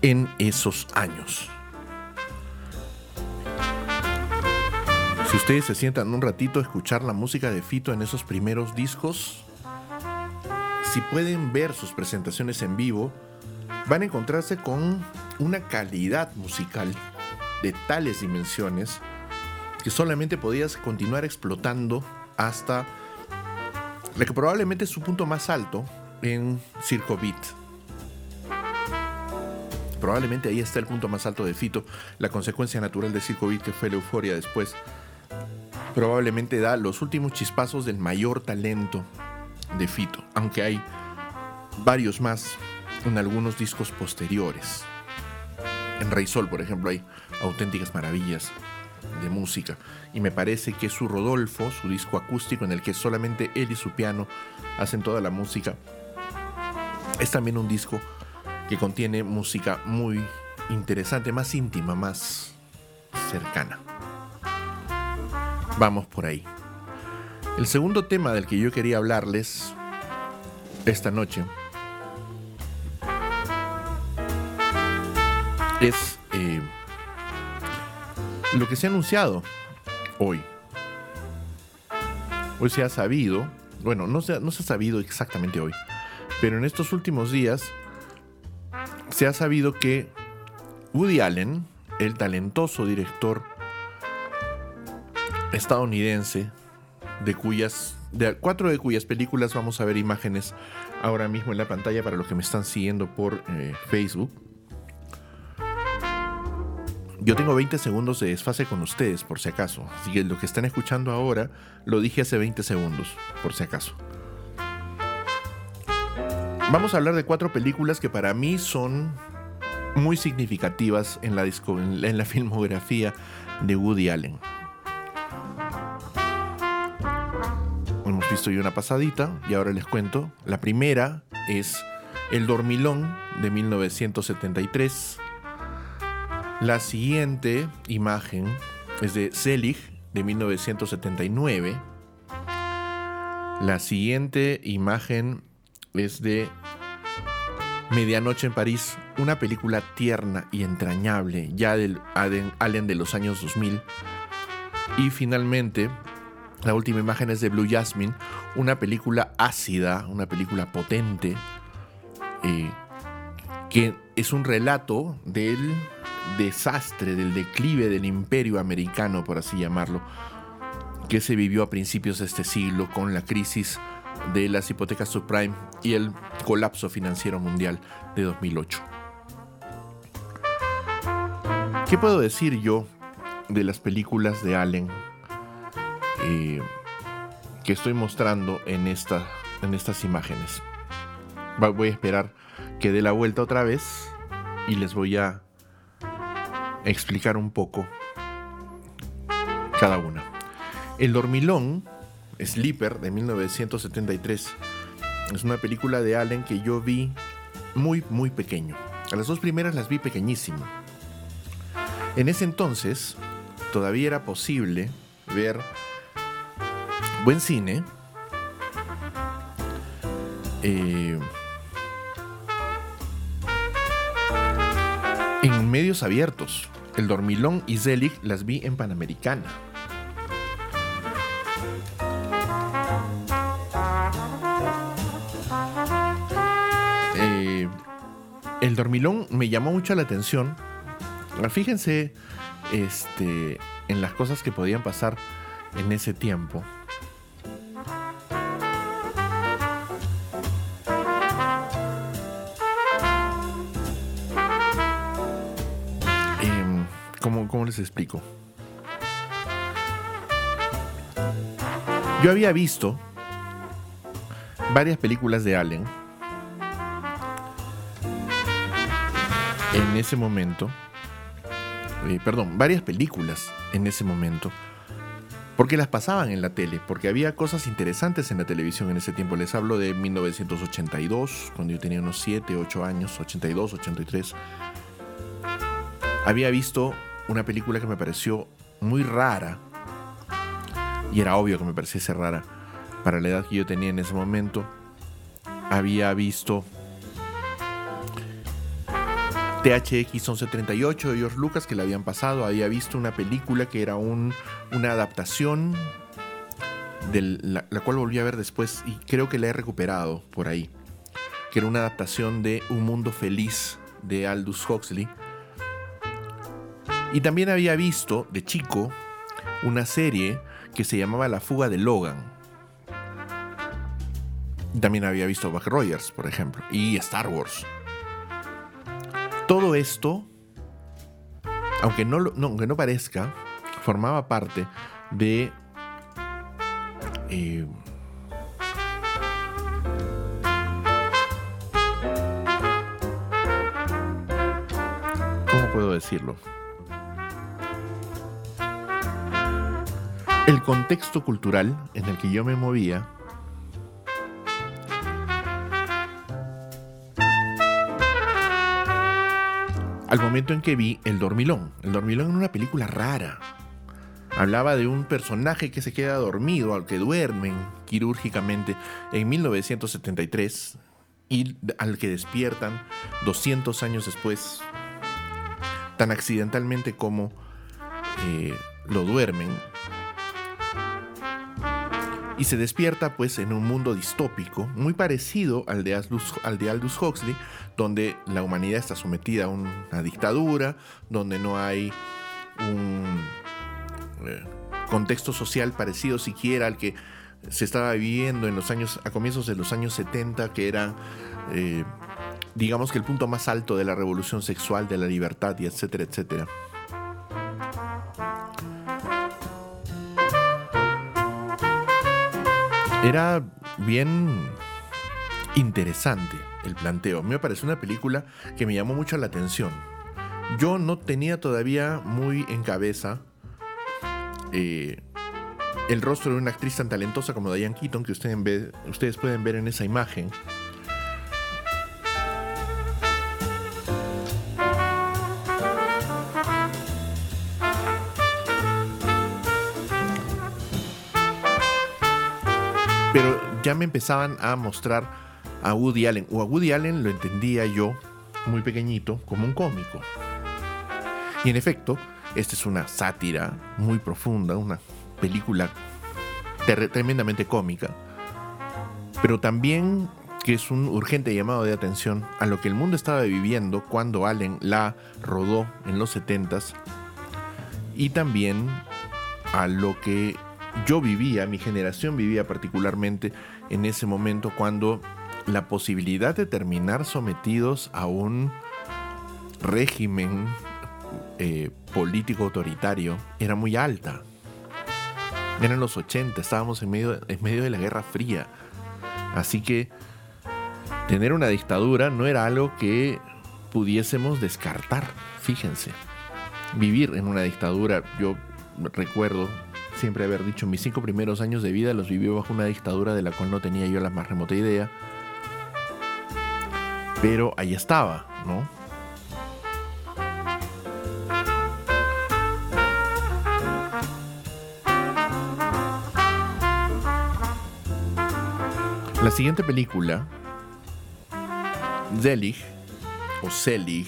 en esos años. Si ustedes se sientan un ratito a escuchar la música de Fito en esos primeros discos, si pueden ver sus presentaciones en vivo, van a encontrarse con una calidad musical de tales dimensiones que solamente podías continuar explotando hasta la que probablemente es su punto más alto en Circo Beat. Probablemente ahí está el punto más alto de Fito, la consecuencia natural de Circo Beat que fue la euforia después. Probablemente da los últimos chispazos del mayor talento de Fito, aunque hay varios más en algunos discos posteriores. En Rey Sol, por ejemplo, hay auténticas maravillas de música. Y me parece que su Rodolfo, su disco acústico en el que solamente él y su piano hacen toda la música, es también un disco que contiene música muy interesante, más íntima, más cercana. Vamos por ahí. El segundo tema del que yo quería hablarles esta noche es lo que se ha anunciado hoy. Hoy se ha sabido, bueno, no se, no se ha sabido exactamente hoy, pero en estos últimos días se ha sabido que Woody Allen, el talentoso director estadounidense, de cuyas, de cuatro de cuyas películas vamos a ver imágenes ahora mismo en la pantalla para los que me están siguiendo por eh, Facebook. Yo tengo 20 segundos de desfase con ustedes, por si acaso. Así que lo que están escuchando ahora lo dije hace 20 segundos, por si acaso. Vamos a hablar de cuatro películas que para mí son muy significativas en la, en la [laughs] filmografía de Woody Allen. Hemos visto ya una pasadita y ahora les cuento. La primera es El Dormilón de 1973. La siguiente imagen es de Selig de 1979. La siguiente imagen es de Medianoche en París, una película tierna y entrañable ya del Allen de los años 2000. Y finalmente, la última imagen es de Blue Jasmine, una película ácida, una película potente, eh, que es un relato del desastre, del declive del imperio americano, por así llamarlo, que se vivió a principios de este siglo con la crisis de las hipotecas subprime y el colapso financiero mundial de 2008. ¿Qué puedo decir yo de las películas de Allen eh, que estoy mostrando en, en estas imágenes? Voy a esperar que dé la vuelta otra vez y les voy a explicar un poco cada una. El dormilón, Sleeper, de 1973, es una película de Allen que yo vi muy, muy pequeño. A las dos primeras las vi pequeñísimo. En ese entonces, todavía era posible ver buen cine. Eh, medios abiertos. El Dormilón y Zelig las vi en Panamericana. Eh, el Dormilón me llamó mucho la atención. Fíjense este, en las cosas que podían pasar en ese tiempo. Les explico? Yo había visto varias películas de Allen en ese momento. Eh, perdón, varias películas en ese momento. Porque las pasaban en la tele, porque había cosas interesantes en la televisión en ese tiempo. Les hablo de 1982, cuando yo tenía unos 7, 8 años, 82, 83. Había visto una película que me pareció muy rara. Y era obvio que me pareciese rara para la edad que yo tenía en ese momento. Había visto THX 1138 de George Lucas que le habían pasado, había visto una película que era un, una adaptación de la, la, cual volví a ver después y creo que la he recuperado por ahí, que era una adaptación de Un Mundo Feliz de Aldous Huxley. Y también había visto de chico una serie que se llamaba La fuga de Logan. También había visto Buck Rogers, por ejemplo, y Star Wars. Todo esto, aunque no, parezca, formaba parte de eh, ¿Cómo puedo decirlo? El contexto cultural en el que yo me movía al momento en que vi El Dormilón. El Dormilón era una película rara. Hablaba de un personaje que se queda dormido, al que duermen quirúrgicamente en 1973 y al que despiertan 200 años después, tan accidentalmente como eh, lo duermen. Y se despierta pues en un mundo distópico, muy parecido al de al de Aldous Huxley, donde la humanidad está sometida a una dictadura, donde no hay un eh, contexto social parecido siquiera al que se estaba viviendo en los años, a comienzos de los años 70, que era, eh, digamos que el punto más alto de la revolución sexual, de la libertad etcétera, etcétera. Era bien interesante el planteo. Me parece una película que me llamó mucho la atención. Yo no tenía todavía muy en cabeza eh, el rostro de una actriz tan talentosa como Diane Keaton que ustedes, ustedes pueden ver en esa imagen. Ya me empezaban a mostrar a Woody Allen. O a Woody Allen lo entendía yo, muy pequeñito, como un cómico. Y en efecto, esta es una sátira muy profunda, una película tremendamente cómica, pero también que es un urgente llamado de atención a lo que el mundo estaba viviendo cuando Allen la rodó en los 70s y también a lo que yo vivía, mi generación vivía particularmente en ese momento cuando la posibilidad de terminar sometidos a un régimen eh, político autoritario era muy alta. Eran los 80, estábamos en medio, en medio de la Guerra Fría. Así que tener una dictadura no era algo que pudiésemos descartar, fíjense. Vivir en una dictadura, yo recuerdo siempre haber dicho, mis cinco primeros años de vida los viví bajo una dictadura de la cual no tenía yo la más remota idea pero ahí estaba, ¿no? La siguiente película, Zelig, o Selig,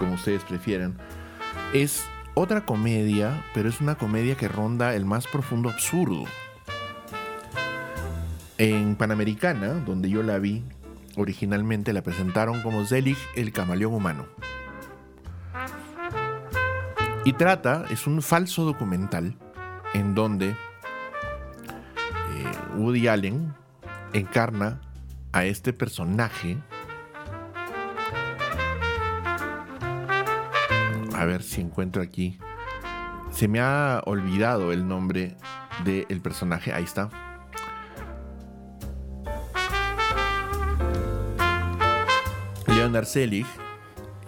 como ustedes prefieran, es otra comedia, pero es una comedia que ronda el más profundo absurdo. En Panamericana, donde yo la vi, Originalmente la presentaron como Zelig el camaleón humano. Y trata, es un falso documental en donde eh, Woody Allen encarna a este personaje. A ver si encuentro aquí. Se me ha olvidado el nombre del personaje. Ahí está. Leonard Selig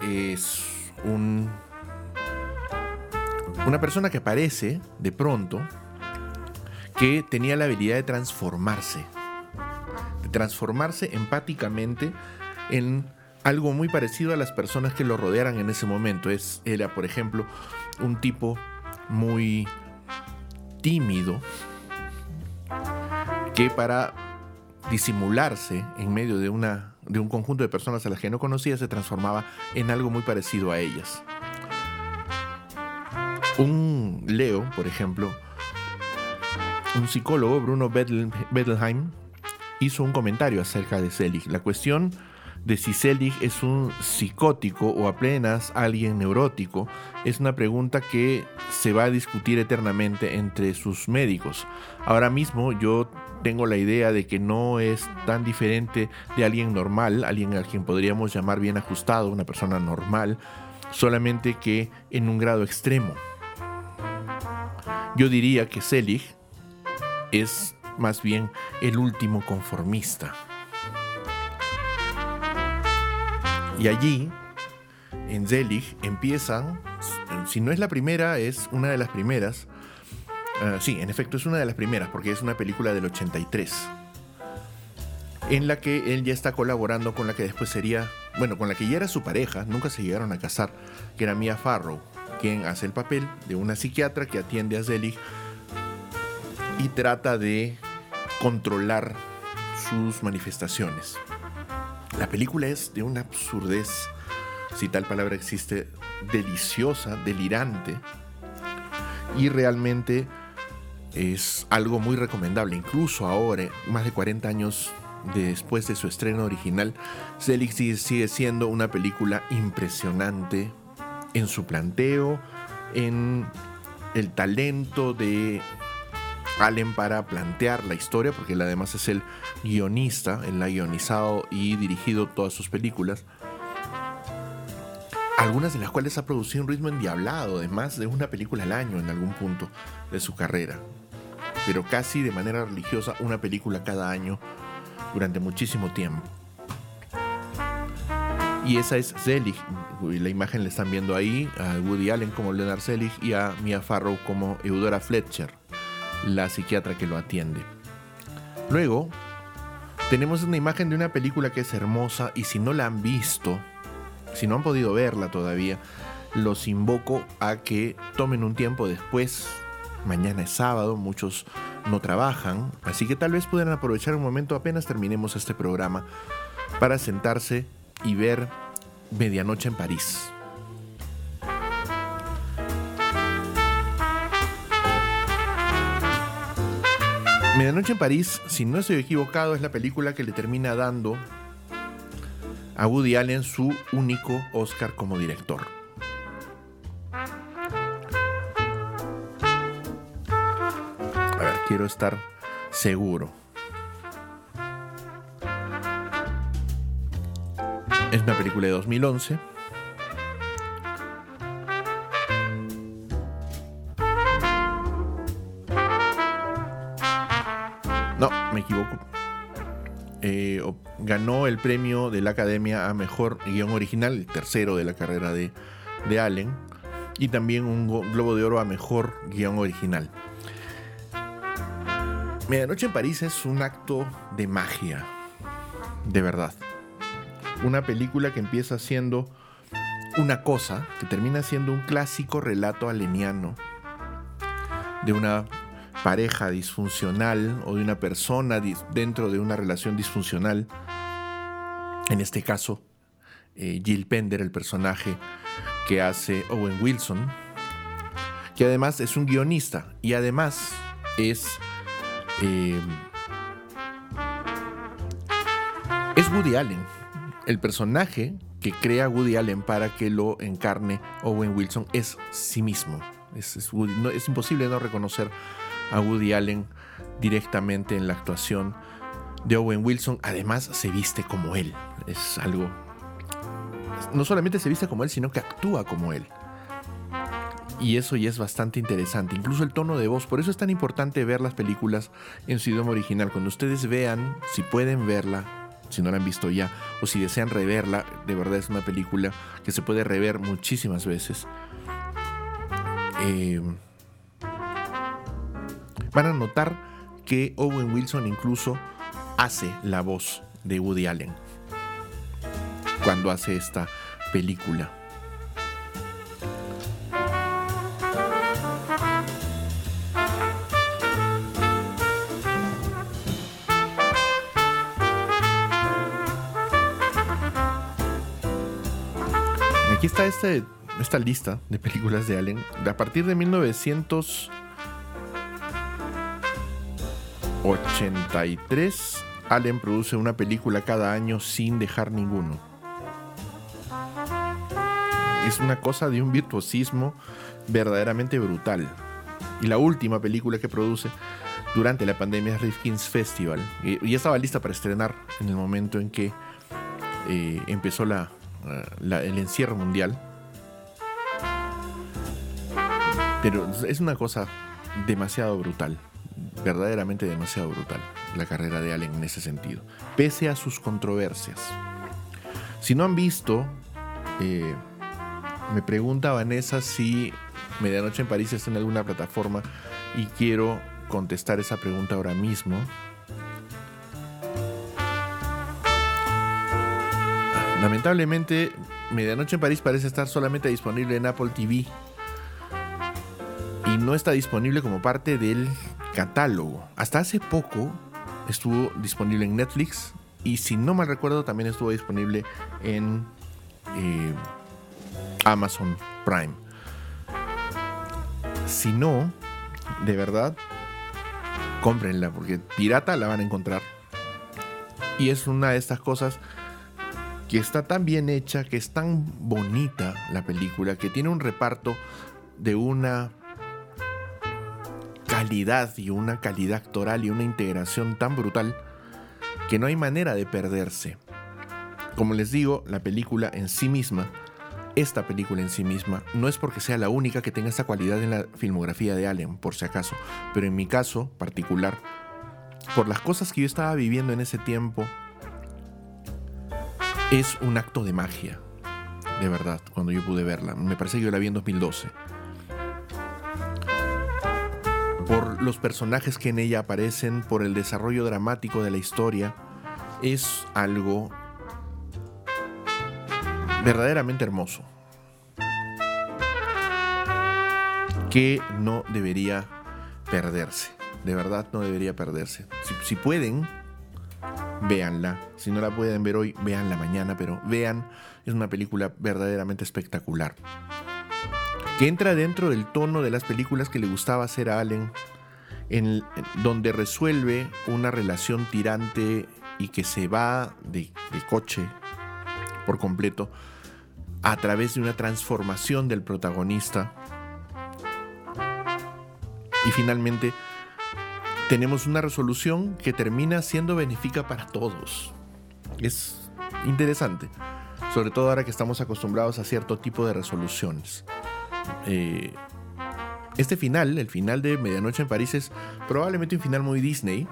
es un, una persona que aparece de pronto que tenía la habilidad de transformarse, de transformarse empáticamente en algo muy parecido a las personas que lo rodearan en ese momento. Es, era, por ejemplo, un tipo muy tímido que para disimularse en medio de una de un conjunto de personas a las que no conocía se transformaba en algo muy parecido a ellas. Un Leo, por ejemplo, un psicólogo, Bruno Bettelheim, hizo un comentario acerca de Selig. La cuestión de si Selig es un psicótico o apenas alguien neurótico es una pregunta que se va a discutir eternamente entre sus médicos. Ahora mismo yo tengo la idea de que no es tan diferente de alguien normal, alguien a quien podríamos llamar bien ajustado, una persona normal, solamente que en un grado extremo. Yo diría que Selig es más bien el último conformista. Y allí, en Zelig, empiezan, si no es la primera, es una de las primeras. Ah, sí, en efecto es una de las primeras, porque es una película del 83. En la que él ya está colaborando con la que después sería, bueno, con la que ya era su pareja, nunca se llegaron a casar, que era Mia Farrow, quien hace el papel de una psiquiatra que atiende a Zelig y trata de controlar sus manifestaciones. La película es de una absurdez, si tal palabra existe, deliciosa, delirante, y realmente es algo muy recomendable. Incluso ahora, más de 40 años después de su estreno original, Selig sigue siendo una película impresionante en su planteo, en el talento de Allen para plantear la historia, porque él además es el guionista, él ha guionizado y dirigido todas sus películas. Algunas de las cuales ha producido un ritmo endiablado de más de una película al año en algún punto de su carrera. Pero casi de manera religiosa una película cada año durante muchísimo tiempo. Y esa es Zelig. La imagen le están viendo ahí a Woody Allen como Leonard Zelig y a Mia Farrow como Eudora Fletcher la psiquiatra que lo atiende. Luego, tenemos una imagen de una película que es hermosa y si no la han visto, si no han podido verla todavía, los invoco a que tomen un tiempo después. Mañana es sábado, muchos no trabajan, así que tal vez puedan aprovechar un momento apenas terminemos este programa para sentarse y ver Medianoche en París. Medianoche en París, si no estoy equivocado, es la película que le termina dando a Woody Allen su único Oscar como director. A ver, quiero estar seguro. Es una película de 2011 me equivoco. Eh, ganó el premio de la Academia a Mejor Guión Original, el tercero de la carrera de, de Allen, y también un Globo de Oro a Mejor Guión Original. Medianoche en París es un acto de magia, de verdad. Una película que empieza siendo una cosa, que termina siendo un clásico relato aleniano de una pareja disfuncional o de una persona dentro de una relación disfuncional. En este caso, eh, Jill Pender, el personaje que hace Owen Wilson, que además es un guionista y además es... Eh, es Woody Allen, el personaje que crea Woody Allen para que lo encarne Owen Wilson es sí mismo. Es, es imposible no reconocer a Woody Allen directamente en la actuación de Owen Wilson. Además, se viste como él. Es algo. No solamente se viste como él, sino que actúa como él. Y eso ya es bastante interesante. Incluso el tono de voz. Por eso es tan importante ver las películas en su idioma original. Cuando ustedes vean, si pueden verla, si no la han visto ya, o si desean reverla, de verdad es una película que se puede rever muchísimas veces. Eh, Van a notar que Owen Wilson incluso hace la voz de Woody Allen cuando hace esta película. Aquí está este, esta lista de películas de Allen. A partir de 1900... 1983, Allen produce una película cada año sin dejar ninguno. Es una cosa de un virtuosismo verdaderamente brutal. Y la última película que produce durante la pandemia es Rifkin's Festival. Y, estaba lista para estrenar en el momento en que eh, empezó la, el encierro mundial. Pero es una cosa demasiado brutal, verdaderamente demasiado brutal, la carrera de Allen en ese sentido, pese a sus controversias. Si no han visto, eh, me pregunta Vanessa si Medianoche en París está en alguna plataforma y quiero contestar esa pregunta ahora mismo. Lamentablemente, Medianoche en París parece estar solamente disponible en Apple TV y no está disponible como parte del catálogo. Hasta hace poco estuvo disponible en Netflix y si no mal recuerdo también estuvo disponible en eh, Amazon Prime. Si no, de verdad, cómprenla porque pirata la van a encontrar. Y es una de estas cosas que está tan bien hecha, que es tan bonita la película, que tiene un reparto de una calidad y una calidad actoral y una integración tan brutal que no hay manera de perderse. Como les digo, la película en sí misma esta película en sí misma no es porque sea la única que tenga esa cualidad en la filmografía de Allen, por si acaso, pero en mi caso particular, por las cosas que yo estaba viviendo en ese tiempo, es un acto de magia, de verdad, cuando yo pude verla. Me parece que yo la vi en 2012. Los personajes que en ella aparecen, por el desarrollo dramático de la historia, es algo verdaderamente hermoso. Que no debería perderse. De verdad no debería perderse. Si, pueden, véanla. Si no la pueden ver hoy, véanla mañana, pero vean, es una película verdaderamente espectacular. Que entra dentro del tono de las películas que le gustaba hacer a Allen, donde resuelve una relación tirante y que se va de coche por completo a través de una transformación del protagonista. Y finalmente tenemos una resolución que termina siendo benéfica para todos. Es interesante, sobre todo ahora que estamos acostumbrados a cierto tipo de resoluciones. Eh, este final, el final de Medianoche en París, es probablemente un final muy Disney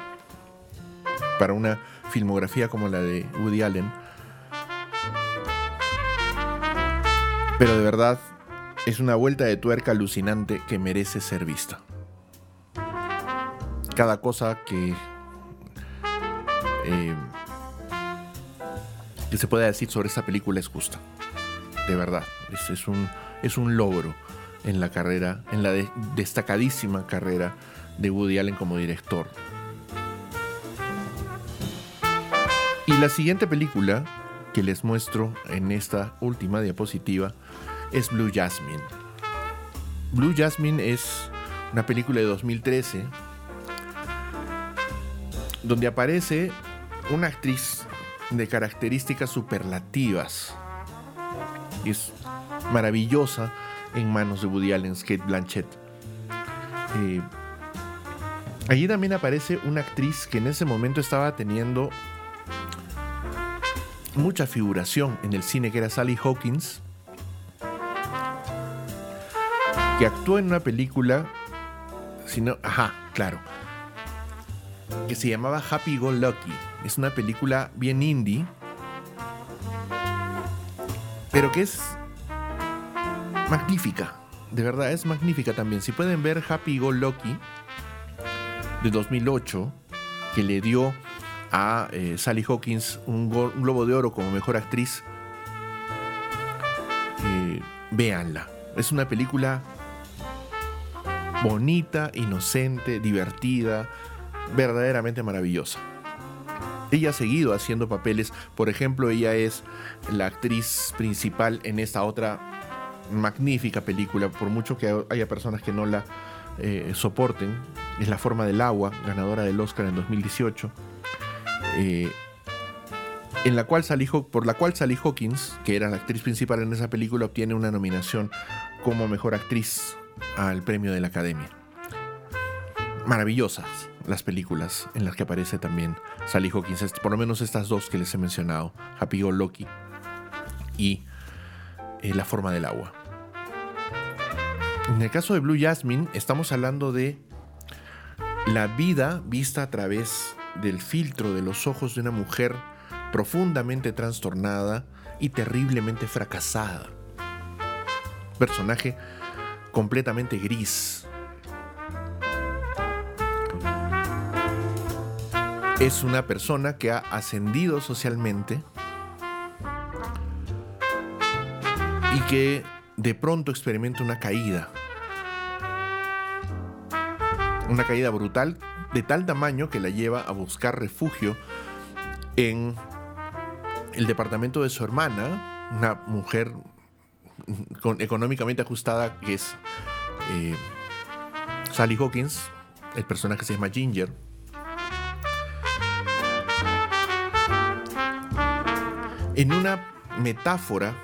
para una filmografía como la de Woody Allen Pero de verdad es una vuelta de tuerca alucinante que merece ser vista. Cada cosa que, eh, que se pueda decir sobre esta película es justa. De verdad, es, un, es un logro en la carrera, en la destacadísima carrera de Woody Allen como director. Y la siguiente película que les muestro en esta última diapositiva es Blue Jasmine. Blue Jasmine es una película de 2013 donde aparece una actriz de características superlativas. Es maravillosa en manos de Woody Allen, Kate Blanchett. Eh, allí también aparece una actriz que en ese momento estaba teniendo mucha figuración en el cine, que era Sally Hawkins, que actuó en una película, sino, ajá, claro, que se llamaba Happy Go Lucky. Es una película bien indie, pero que es magnífica. De verdad, es magnífica también. Si pueden ver Happy Go Lucky de 2008, que le dio a eh, Sally Hawkins un, globo de oro como mejor actriz, eh, véanla. Es una película bonita, inocente, divertida, verdaderamente maravillosa. Ella ha seguido haciendo papeles, por ejemplo, ella es la actriz principal en esta otra magnífica película, por mucho que haya personas que no la eh, soporten, es La forma del agua, ganadora del Oscar en 2018, eh, en la cual por la cual Sally Hawkins, que era la actriz principal en esa película, obtiene una nominación como mejor actriz al premio de la Academia. Maravillosas las películas en las que aparece también Sally Hawkins, por lo menos estas dos que les he mencionado, Happy Go Lucky y eh, La forma del agua. En el caso de Blue Jasmine, estamos hablando de la vida vista a través del filtro de los ojos de una mujer profundamente trastornada y terriblemente fracasada. Personaje completamente gris. Es una persona que ha ascendido socialmente y que de pronto experimenta una caída. Una caída brutal de tal tamaño que la lleva a buscar refugio en el departamento de su hermana, una mujer económicamente ajustada que es eh, Sally Hawkins, el personaje se llama Ginger. En una metáfora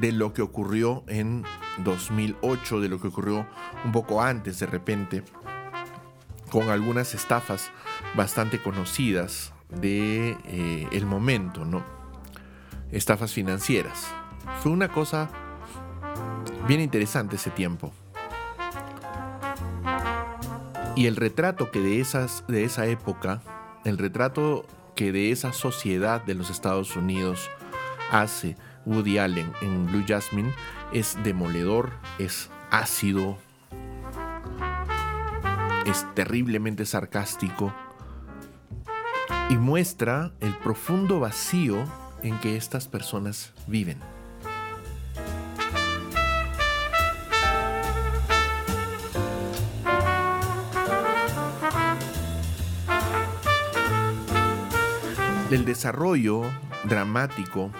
de lo que ocurrió en 2008, de lo que ocurrió un poco antes de repente, con algunas estafas bastante conocidas de eh, el momento, ¿no? Estafas financieras. Fue una cosa bien interesante ese tiempo. Y el retrato que de, esas, de esa época, el retrato que de esa sociedad de los Estados Unidos hace Woody Allen en Blue Jasmine es demoledor, es ácido, es terriblemente sarcástico y muestra el profundo vacío en que estas personas viven. El desarrollo dramático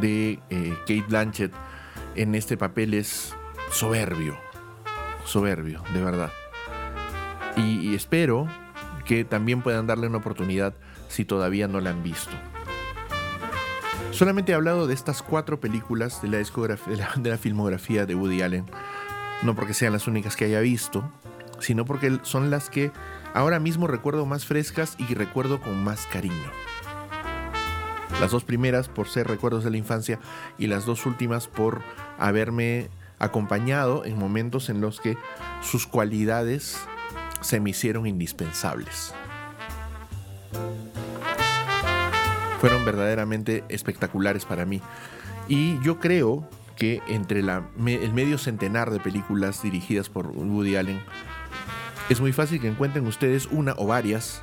de eh, Kate Blanchett en este papel es soberbio, soberbio, de verdad. Y, espero que también puedan darle una oportunidad si todavía no la han visto. Solamente he hablado de estas cuatro películas de la, de la, filmografía de Woody Allen, no porque sean las únicas que haya visto, sino porque son las que ahora mismo recuerdo más frescas y recuerdo con más cariño. Las dos primeras por ser recuerdos de la infancia y las dos últimas por haberme acompañado en momentos en los que sus cualidades se me hicieron indispensables. Fueron verdaderamente espectaculares para mí. Y yo creo que entre el medio centenar de películas dirigidas por Woody Allen, es muy fácil que encuentren ustedes una o varias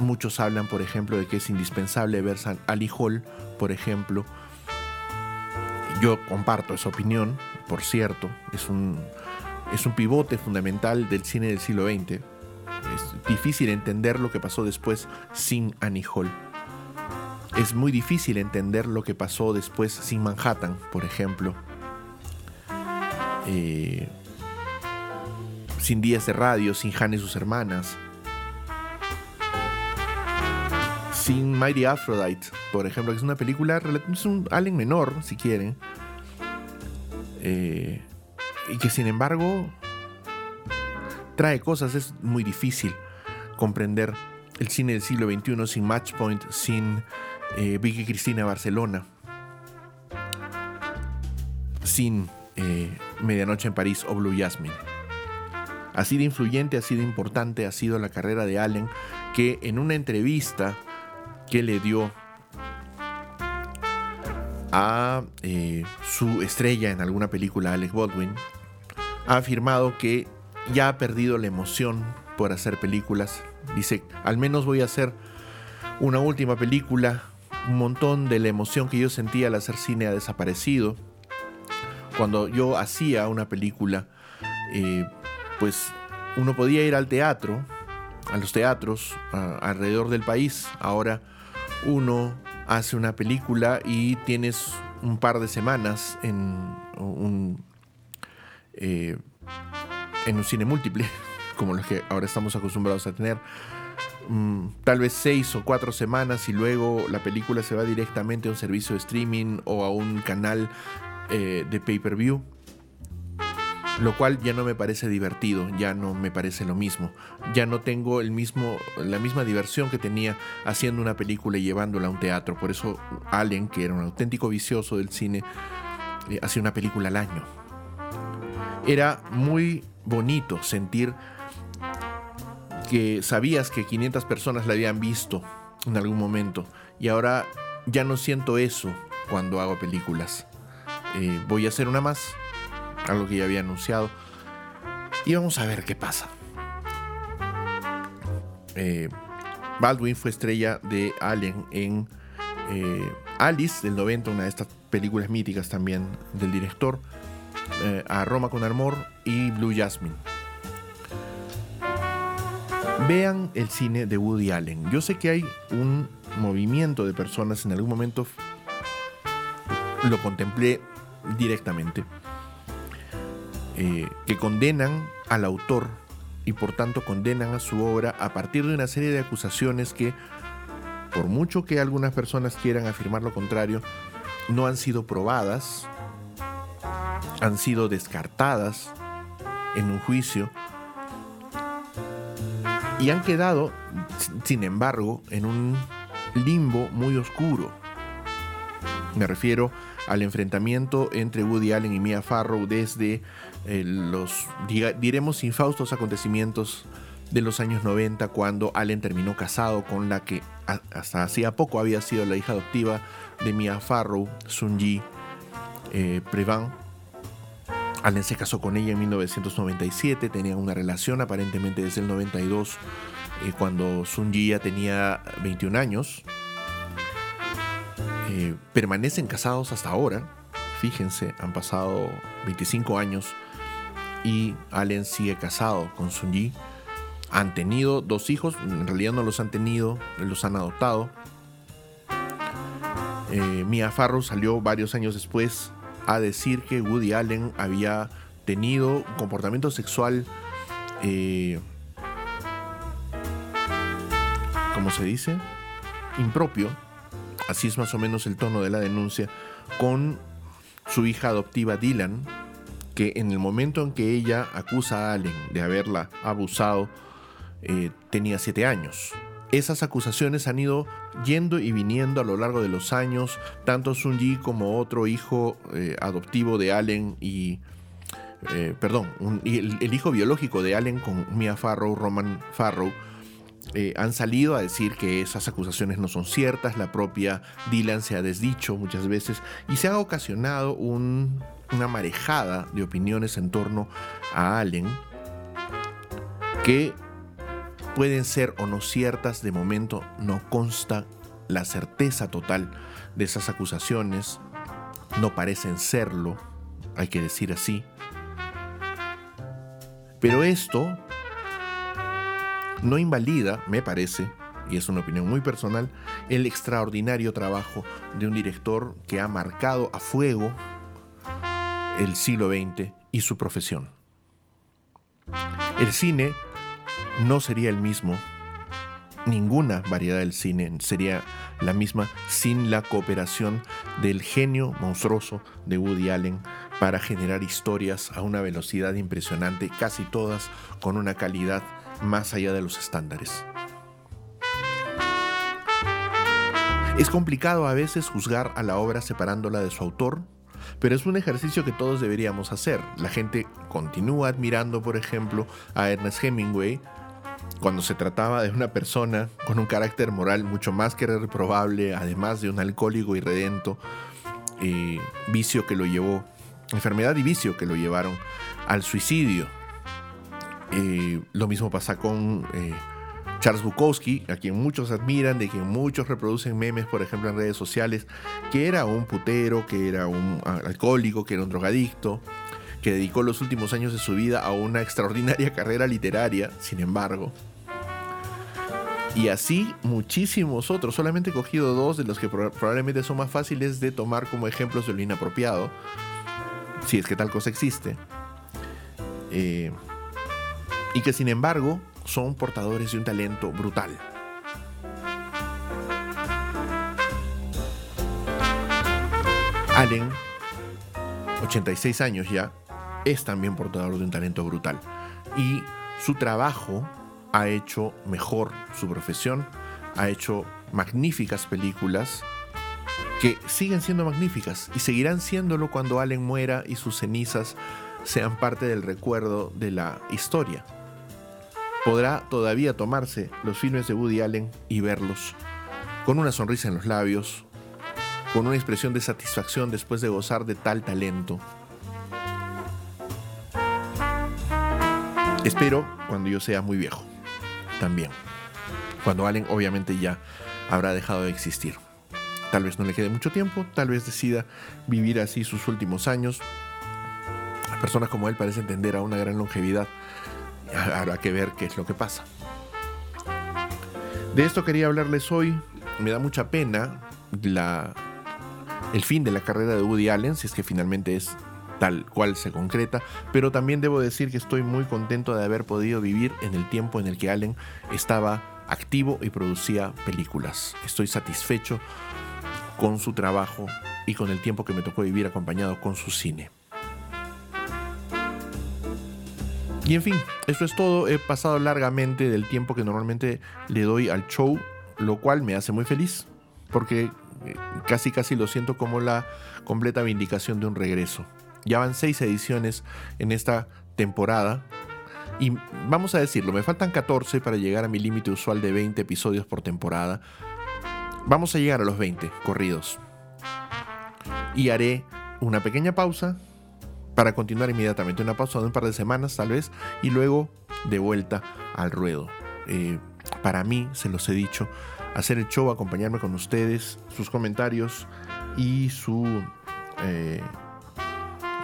Muchos hablan, por ejemplo, de que es indispensable ver San Ali Hall, por ejemplo. Yo comparto esa opinión, por cierto. Es un, es un pivote fundamental del cine del siglo XX. Es difícil entender lo que pasó después sin Annie Hall. Es muy difícil entender lo que pasó después sin Manhattan, por ejemplo. Eh, sin Días de Radio, sin Han y sus hermanas. Sin Mighty Aphrodite, por ejemplo, que es una película, es un Allen menor, si quieren, eh, y que sin embargo trae cosas, es muy difícil comprender el cine del siglo XXI sin Matchpoint, sin eh, Vicky Cristina Barcelona, sin eh, Medianoche en París o Blue Jasmine. Así de influyente, así de importante ha sido la carrera de Allen, que en una entrevista que le dio a eh, su estrella en alguna película, Alec Baldwin, ha afirmado que ya ha perdido la emoción por hacer películas. Dice, al menos voy a hacer una última película. Un montón de la emoción que yo sentía al hacer cine ha desaparecido. Cuando yo hacía una película, eh, pues uno podía ir al teatro, a los teatros alrededor del país. Ahora uno hace una película y tienes un par de semanas en un, eh, en un cine múltiple, [laughs] como los que ahora estamos acostumbrados a tener, mm, tal vez seis o cuatro semanas y luego la película se va directamente a un servicio de streaming o a un canal eh, de pay-per-view lo cual ya no me parece divertido, ya no me parece lo mismo, ya no tengo el mismo, la misma diversión que tenía haciendo una película y llevándola a un teatro. Por eso Allen, que era un auténtico vicioso del cine, eh, hacía una película al año. Era muy bonito sentir que sabías que 500 personas la habían visto en algún momento y ahora ya no siento eso cuando hago películas. Eh, voy a hacer una más algo que ya había anunciado. Y vamos a ver qué pasa. Eh, Baldwin fue estrella de Alien en eh, Alice del 90, una de estas películas míticas también del director, eh, a Roma con Amor y Blue Jasmine. Vean el cine de Woody Allen. Yo sé que hay un movimiento de personas, en algún momento lo contemplé directamente eh, que condenan al autor y por tanto condenan a su obra a partir de una serie de acusaciones que, por mucho que algunas personas quieran afirmar lo contrario, no han sido probadas, han sido descartadas en un juicio y han quedado, sin embargo, en un limbo muy oscuro. Me refiero al enfrentamiento entre Woody Allen y Mia Farrow desde eh, los, diremos, infaustos acontecimientos de los años 90 cuando Allen terminó casado con la que hasta hacía poco había sido la hija adoptiva de Mia Farrow, Sunji eh, Prevan. Allen se casó con ella en 1997, tenían una relación aparentemente desde el 92, eh, cuando Sunji ya tenía 21 años. Eh, permanecen casados hasta ahora. Fíjense, han pasado 25 años y Allen sigue casado con Sunji. Han tenido dos hijos, en realidad no los han tenido, los han adoptado. Eh, Mia Farrow salió varios años después a decir que Woody Allen había tenido un comportamiento sexual, eh, ¿cómo se dice? Impropio así es más o menos el tono de la denuncia, con su hija adoptiva Dylan, que en el momento en que ella acusa a Allen de haberla abusado, eh, tenía siete años. Esas acusaciones han ido yendo y viniendo a lo largo de los años, tanto Sunji como otro hijo eh, adoptivo de Allen y, eh, perdón, el, el, hijo biológico de Allen con Mia Farrow, Roman Farrow, han salido a decir que esas acusaciones no son ciertas, la propia Dylan se ha desdicho muchas veces y se ha ocasionado una marejada de opiniones en torno a Allen que pueden ser o no ciertas, de momento no consta la certeza total de esas acusaciones, no parecen serlo, hay que decir así. Pero esto no invalida, me parece, y es una opinión muy personal, el extraordinario trabajo de un director que ha marcado a fuego el siglo XX y su profesión. El cine no sería el mismo, ninguna variedad del cine sería la misma sin la cooperación del genio monstruoso de Woody Allen para generar historias a una velocidad impresionante, casi todas con una calidad más allá de los estándares. Es complicado a veces juzgar a la obra separándola de su autor, pero es un ejercicio que todos deberíamos hacer. La gente continúa admirando, por ejemplo, a Ernest Hemingway cuando se trataba de una persona con un carácter moral mucho más que reprobable, además de un alcohólico irredento, eh, vicio que lo llevó, enfermedad y vicio que lo llevaron al suicidio. Lo mismo pasa con eh, Charles Bukowski, a quien muchos admiran, de quien muchos reproducen memes, por ejemplo, en redes sociales, que era un putero, que era un alcohólico, que era un drogadicto, que dedicó los últimos años de su vida a una extraordinaria [laughs] carrera literaria, sin embargo. Y así muchísimos otros. Solamente he cogido dos de los que probablemente son más fáciles de tomar como ejemplos de lo inapropiado. Si es que tal cosa existe. Eh, y que sin embargo son portadores de un talento brutal. Allen, 86 años ya, es también portador de un talento brutal. Y su trabajo ha hecho mejor su profesión, ha hecho magníficas películas que siguen siendo magníficas y seguirán siéndolo cuando Allen muera y sus cenizas sean parte del recuerdo de la historia. Podrá todavía tomarse los filmes de Woody Allen y verlos con una sonrisa en los labios, con una expresión de satisfacción después de gozar de tal talento. Espero cuando yo sea muy viejo, también. Cuando Allen obviamente ya habrá dejado de existir. Tal vez no le quede mucho tiempo, tal vez decida vivir así sus últimos años. Las personas como él parecen tender a una gran longevidad. Habrá que ver qué es lo que pasa. De esto quería hablarles hoy. Me da mucha pena la el fin de la carrera de Woody Allen, si es que finalmente es tal cual se concreta, pero también debo decir que estoy muy contento de haber podido vivir en el tiempo en el que Allen estaba activo y producía películas. Estoy satisfecho con su trabajo y con el tiempo que me tocó vivir acompañado con su cine. Y en fin, eso es todo. He pasado largamente del tiempo que normalmente le doy al show, lo cual me hace muy feliz, porque casi casi lo siento como la completa vindicación de un regreso. Ya van seis ediciones en esta temporada. Y vamos a decirlo, me faltan 14 para llegar a mi límite usual de 20 episodios por temporada. Vamos a llegar a los 20 corridos. Y haré una pequeña pausa para continuar inmediatamente. Una pausa de un par de semanas tal vez. Y luego de vuelta al ruedo. Eh, para mí, se los he dicho, hacer el show, acompañarme con ustedes, sus comentarios y su eh,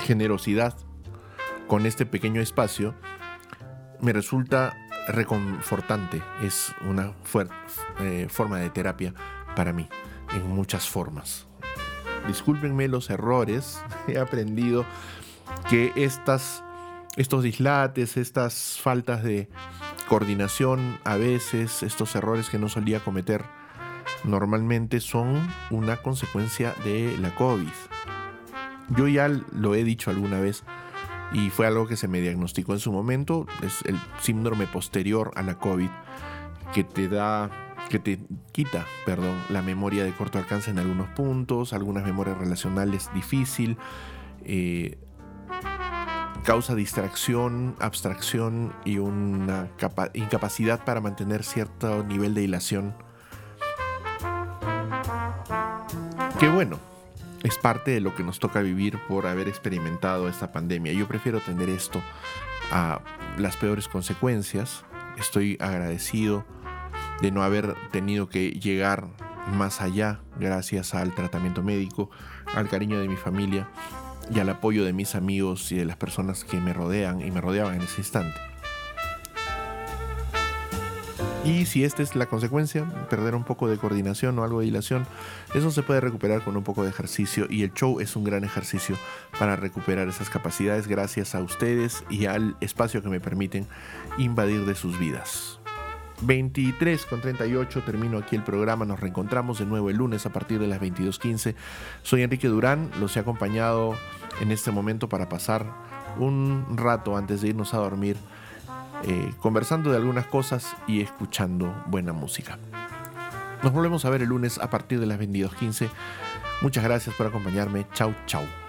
generosidad con este pequeño espacio me resulta reconfortante. Es una eh, forma de terapia para mí, en muchas formas. Discúlpenme los errores, [laughs] he aprendido que estas, estos dislates, estas faltas de coordinación, a veces estos errores que no solía cometer normalmente son una consecuencia de la COVID. Yo ya lo he dicho alguna vez y fue algo que se me diagnosticó en su momento, es el síndrome posterior a la COVID que te da que te quita, perdón, la memoria de corto alcance en algunos puntos, algunas memorias relacionales difícil, eh, causa distracción, abstracción y una incapacidad para mantener cierto nivel de hilación. Que bueno, es parte de lo que nos toca vivir por haber experimentado esta pandemia. Yo prefiero tener esto a las peores consecuencias. Estoy agradecido de no haber tenido que llegar más allá gracias al tratamiento médico, al cariño de mi familia y al apoyo de mis amigos y de las personas que me rodean y me rodeaban en ese instante. Y si esta es la consecuencia, perder un poco de coordinación o algo de dilación, eso se puede recuperar con un poco de ejercicio y el show es un gran ejercicio para recuperar esas capacidades gracias a ustedes y al espacio que me permiten invadir de sus vidas. 23 con 38 termino aquí el programa. Nos reencontramos de nuevo el lunes a partir de las 22.15. Soy Enrique Durán, los he acompañado en este momento para pasar un rato antes de irnos a dormir, eh, conversando de algunas cosas y escuchando buena música. Nos volvemos a ver el lunes a partir de las 22.15. Muchas gracias por acompañarme. Chau, chau.